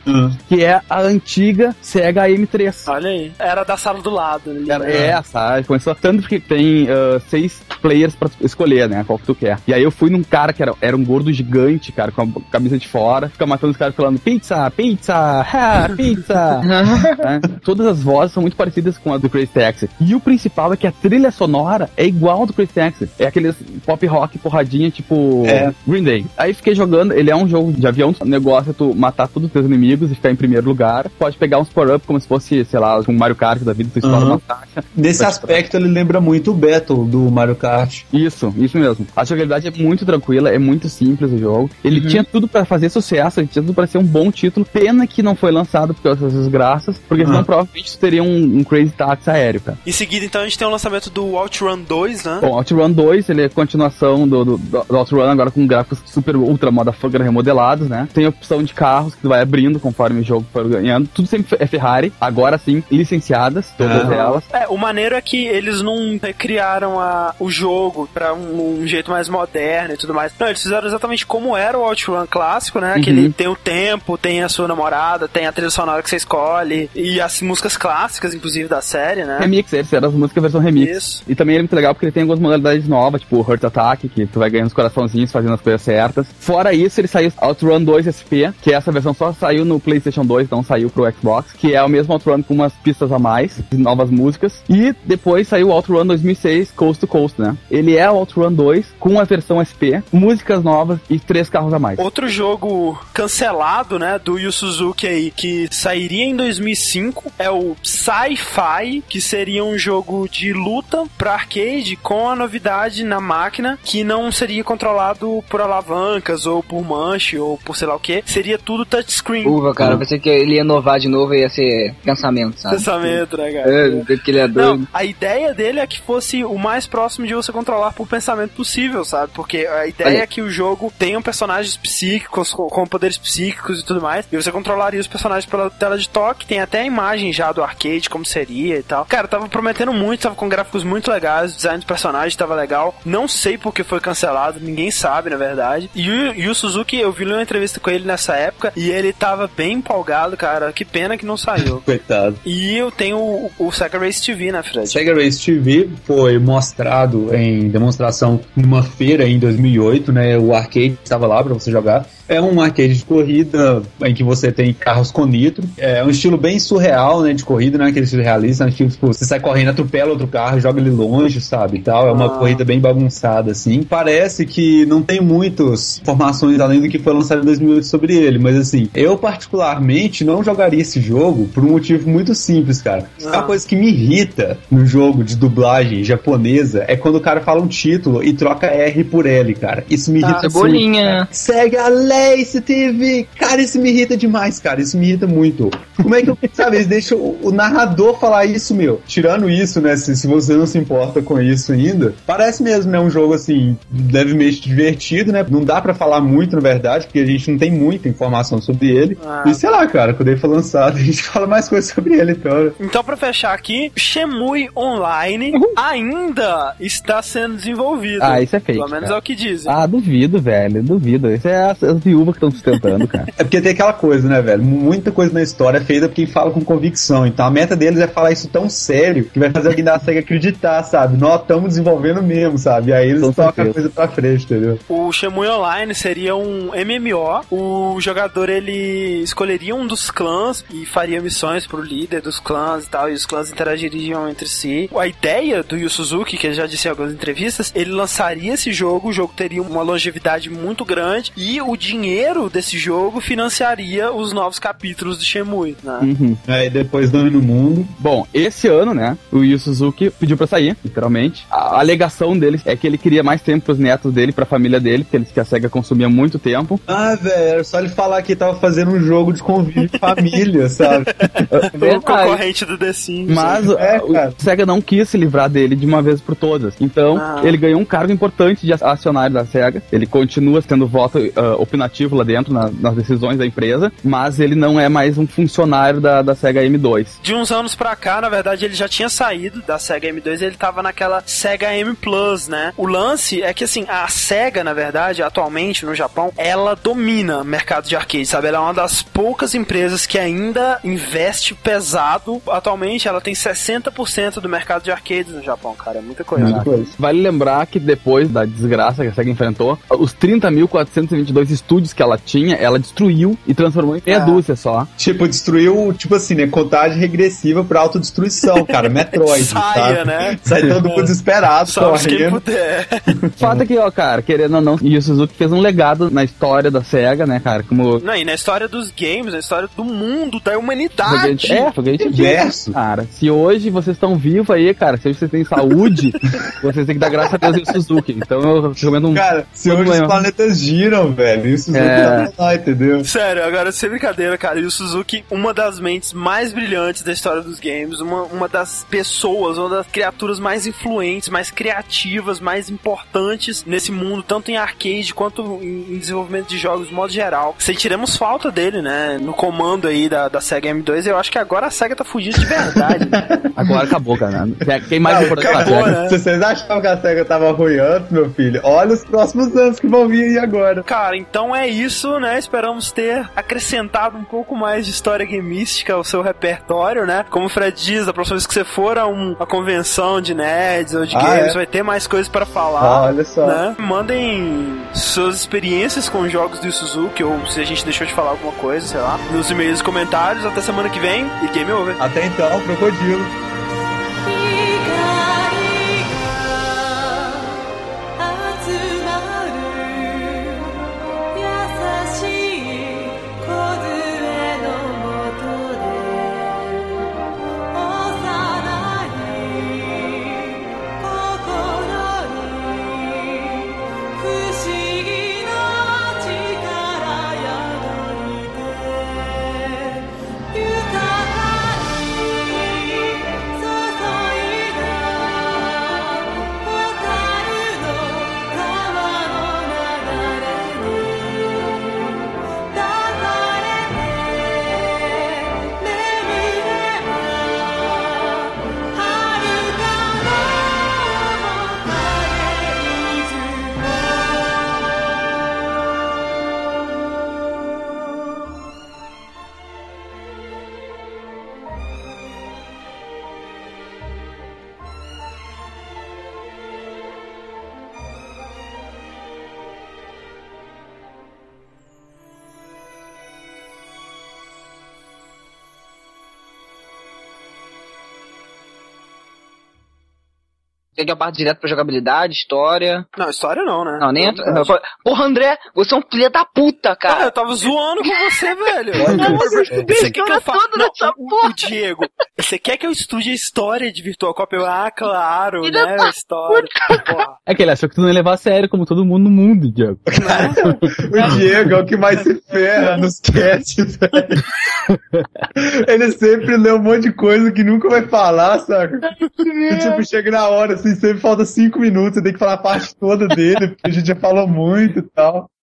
Que é a antiga Sega M3. Olha aí. Era da sala do lado. ali, Era né? essa, começou tanto que tem ah, seis players pra escolher, né? Qual que tu quer. E aí eu fui num cara que era, era um gordo gigante, cara, com a camisa de fora, fica matando os caras falando pizza, pizza, ha, pizza. né? Todas as vozes são muito parecidas com a do Crazy Taxi. E o principal é que a trilha sonora é igual ao do Crazy Taxi. É aqueles pop rock porradinha, tipo É. Green Day. Aí fiquei jogando, ele é um jogo de avião, o negócio é tu matar todos os teus inimigos e ficar em primeiro lugar. Pode pegar uns power-up como se fosse, sei lá, um Mario Kart da vida, tu estoura Uhum. uma taxa. Nesse aspecto, ele lembra muito o Battle do Mario Kart. Isso, isso mesmo. A jogabilidade é muito tranquila, é muito simples o jogo. Ele tinha tudo pra fazer sucesso, ele tinha tudo pra ser um bom título. Pena que não foi lançado por causa dessas graças, porque senão Ah. provavelmente tu teria um, um Crazy Taxi aéreo, cara. Em seguida, então, a gente tem o lançamento do Outrun 2, né? Bom, OutRun 2, ele é continuação do, do, do OutRun, agora com gráficos super ultra motherfucker remodelados, né? Tem a opção de carros que tu vai abrindo conforme o jogo for ganhando. Tudo sempre é Ferrari, agora sim, licenciadas, todas Ah. elas. É, o maneiro é que eles não recriaram a, o jogo pra um, um jeito mais moderno moderno e tudo mais. Não, eles fizeram exatamente como era o OutRun clássico, né? Que ele tem o tempo, tem a sua namorada, tem a trilha sonora que você escolhe e as músicas clássicas, inclusive, da série, né? Remix, esse era as músicas versão remix. Isso. E também ele é muito legal porque ele tem algumas modalidades novas, tipo o Hurt Attack, que tu vai ganhando os coraçãozinhos fazendo as coisas certas. Fora isso, ele saiu OutRun 2 SP, que essa versão só saiu no PlayStation 2, não saiu pro Xbox, que é o mesmo OutRun com umas pistas a mais, novas músicas. E depois saiu o OutRun 2006 Coast to Coast, né? Ele é o OutRun 2 com a versão SP, músicas novas e três carros a mais. Outro jogo cancelado, né, do Yu Suzuki aí, que sairia em 2005, é o Sci-Fi, que seria um jogo de luta pra arcade com a novidade na máquina, que não seria controlado por alavancas ou por manche ou por sei lá o que, seria tudo touchscreen. Uva, cara, eu pensei que ele ia inovar de novo e ia ser pensamento, sabe? Pensamento, né, cara? É, porque ele é doido. Não, a ideia dele é que fosse o mais próximo de você controlar por pensamento possível, sabe? Porque a ideia Olha. é que o jogo tenha personagens psíquicos com, poderes psíquicos e tudo mais, e você controlaria os personagens pela tela de toque. Tem até a imagem já do arcade, como seria e tal. Cara, tava prometendo muito, tava com gráficos muito legais, o design dos personagens tava legal. Não sei por que foi cancelado, ninguém sabe, na verdade. E o, e o Suzuki, eu vi uma entrevista com ele nessa época, e ele tava bem empolgado, cara. Que pena que não saiu. Coitado. E eu tenho o, o Sega Race TV, né, Fred? Sega Race TV foi mostrado em demonstração numa feira em 2008, né? O arcade estava lá para você jogar. É um arcade de corrida em que você tem carros com nitro. É um estilo bem surreal, né, de corrida, né, aquele estilo realista, né, tipo, você sai correndo, atropela outro carro, joga ele longe, sabe, tal. É uma ah. corrida bem bagunçada, assim. Parece que não tem muitas informações além do que foi lançado em 2008 sobre ele, mas assim, eu particularmente não jogaria esse jogo por um motivo muito simples, cara. É ah. A coisa que me irrita no jogo de dublagem japonesa é quando o cara fala um título e troca R por L, cara. Isso me tá, irrita tá, muito. Bolinha. Cara. Segue a 10, você teve. Cara, isso me irrita demais, cara. Isso me irrita muito. Como é que eu, sabe, eles deixam o, o narrador falar isso, meu? Tirando isso, né, se, se você não se importa com isso ainda, parece mesmo, né, um jogo, assim, levemente divertido, né? Não dá pra falar muito, na verdade, porque a gente não tem muita informação sobre ele. Ah. E sei lá, cara, quando ele for lançado, a gente fala mais coisas sobre ele, então. Então, pra fechar aqui, Shemui Online ainda está sendo desenvolvido. Ah, isso é fake, Pelo menos cara. é o que dizem. Ah, duvido, velho, duvido. Isso é as, as viúvas que estão sustentando, cara. É porque tem aquela coisa, né, velho? Muita coisa na história é feita por quem fala com convicção. Então a meta deles é falar isso tão sério que vai fazer alguém da SEGA acreditar, sabe? Nós estamos desenvolvendo mesmo, sabe? E aí eles Com tocam a coisa pra frente, entendeu? O Shemui Online seria um MMO. O jogador ele escolheria um dos clãs e faria missões pro líder dos clãs e tal, e os clãs interagiriam entre si. A ideia do Yu Suzuki, que ele já disse em algumas entrevistas, ele lançaria esse jogo, o jogo teria uma longevidade muito grande e o dinheiro desse jogo financiaria os novos capítulos de Né? Uhum. Aí depois domina o mundo. Bom, esse ano, né, o Yu Suzuki pediu pra sair, literalmente. A alegação dele é que ele queria mais tempo pros netos dele, pra família dele, porque ele que a SEGA consumia muito tempo. Ah, velho, era só ele falar que tava fazendo um jogo de convívio de família, sabe? O Verdade. concorrente do The Sims. Mas É, o cara. SEGA não quis se livrar dele de uma vez por todas. Então, Ah. ele ganhou um cargo importante de acionário da SEGA. Ele continua tendo voto ah, opinativo lá dentro, na- nas decisões da empresa, mas ele não é mais um funcionário da, da SEGA M2. De uns anos pra cá, na verdade, ele já tinha saído da Sega M2 e ele tava naquela Sega M Plus, né? O lance é que, assim, a Sega, na verdade, atualmente no Japão, ela domina o mercado de arcade, sabe? Ela é uma das poucas empresas que ainda investe pesado. Atualmente, ela tem 60% do mercado de arcades no Japão, cara. É muita coisa. Muita coisa. Vale lembrar que depois da desgraça que a SEGA enfrentou, os 30.422 estúdios que ela tinha, ela destruiu e transformou em meia Ah. dúzia só. Tipo, destruiu, tipo assim, né? Contagem regressiva pra autodestruição, cara. Metroid. Saia, sabe? né? Sai todo mundo desesperado, correndo. O fato é que, ó, cara, querendo ou não, Yu Suzuki fez um legado na história da SEGA, né, cara? Como Não, e na história dos games, na história do mundo, da o humanidade. gente- É, o. Universo. Cara, se hoje vocês estão vivos aí, cara, se hoje vocês têm saúde, vocês têm que dar graças a Deus e o Suzuki. Então eu recomendo um. Cara, se hoje os planetas giram, velho, isso É. não tá lá, entendeu? Sério, agora sem brincadeira, cara. E o Suzuki, uma uma das mentes mais brilhantes da história dos games, uma, uma das pessoas, uma das criaturas mais influentes, mais criativas, mais importantes nesse mundo, tanto em arcade quanto em, em desenvolvimento de jogos de modo geral. Sentiremos falta dele, né? No comando aí da, da Sega M2, eu acho que agora a Sega tá fugindo de verdade. né? Agora acabou, cara. Quem mais Não, acabou, né? Se vocês achavam que a SEGA tava ruim antes, meu filho, olha os próximos anos que vão vir aí agora. Cara, então é isso, né? Esperamos ter acrescentado um pouco mais de história gamística ao seu repertório, né? Como o Fred diz, a próxima vez que você for a um- uma convenção de nerds ou de Ah, games, é? vai ter mais coisas para falar. Olha só. Né? Mandem suas experiências com jogos do Suzuki, ou se a gente deixou de falar alguma coisa, sei lá, nos e-mails e comentários. Até semana que vem e game over. Até então, crocodilo. Quer que eu parte direto pra jogabilidade, história? Não, história não, né? Não, nem. Não, Porra, André, você é um filho da puta, Cara, cara. eu tava zoando com você, velho. Não, você que eu Não, nessa o, porra. o Diego, você quer que eu estude a história de Virtual Cop? Eu, ah, claro, né, da a história. Porra. É que ele achou que tu não ia levar a sério, como todo mundo no mundo, Diego. O Diego é o que mais se ferra nos casts, velho. Ele sempre lê um monte de coisa que nunca vai falar, saca? E, tipo, chega na hora, assim, sempre falta cinco minutos, você tem que falar a parte toda dele, porque a gente já falou muito e tal.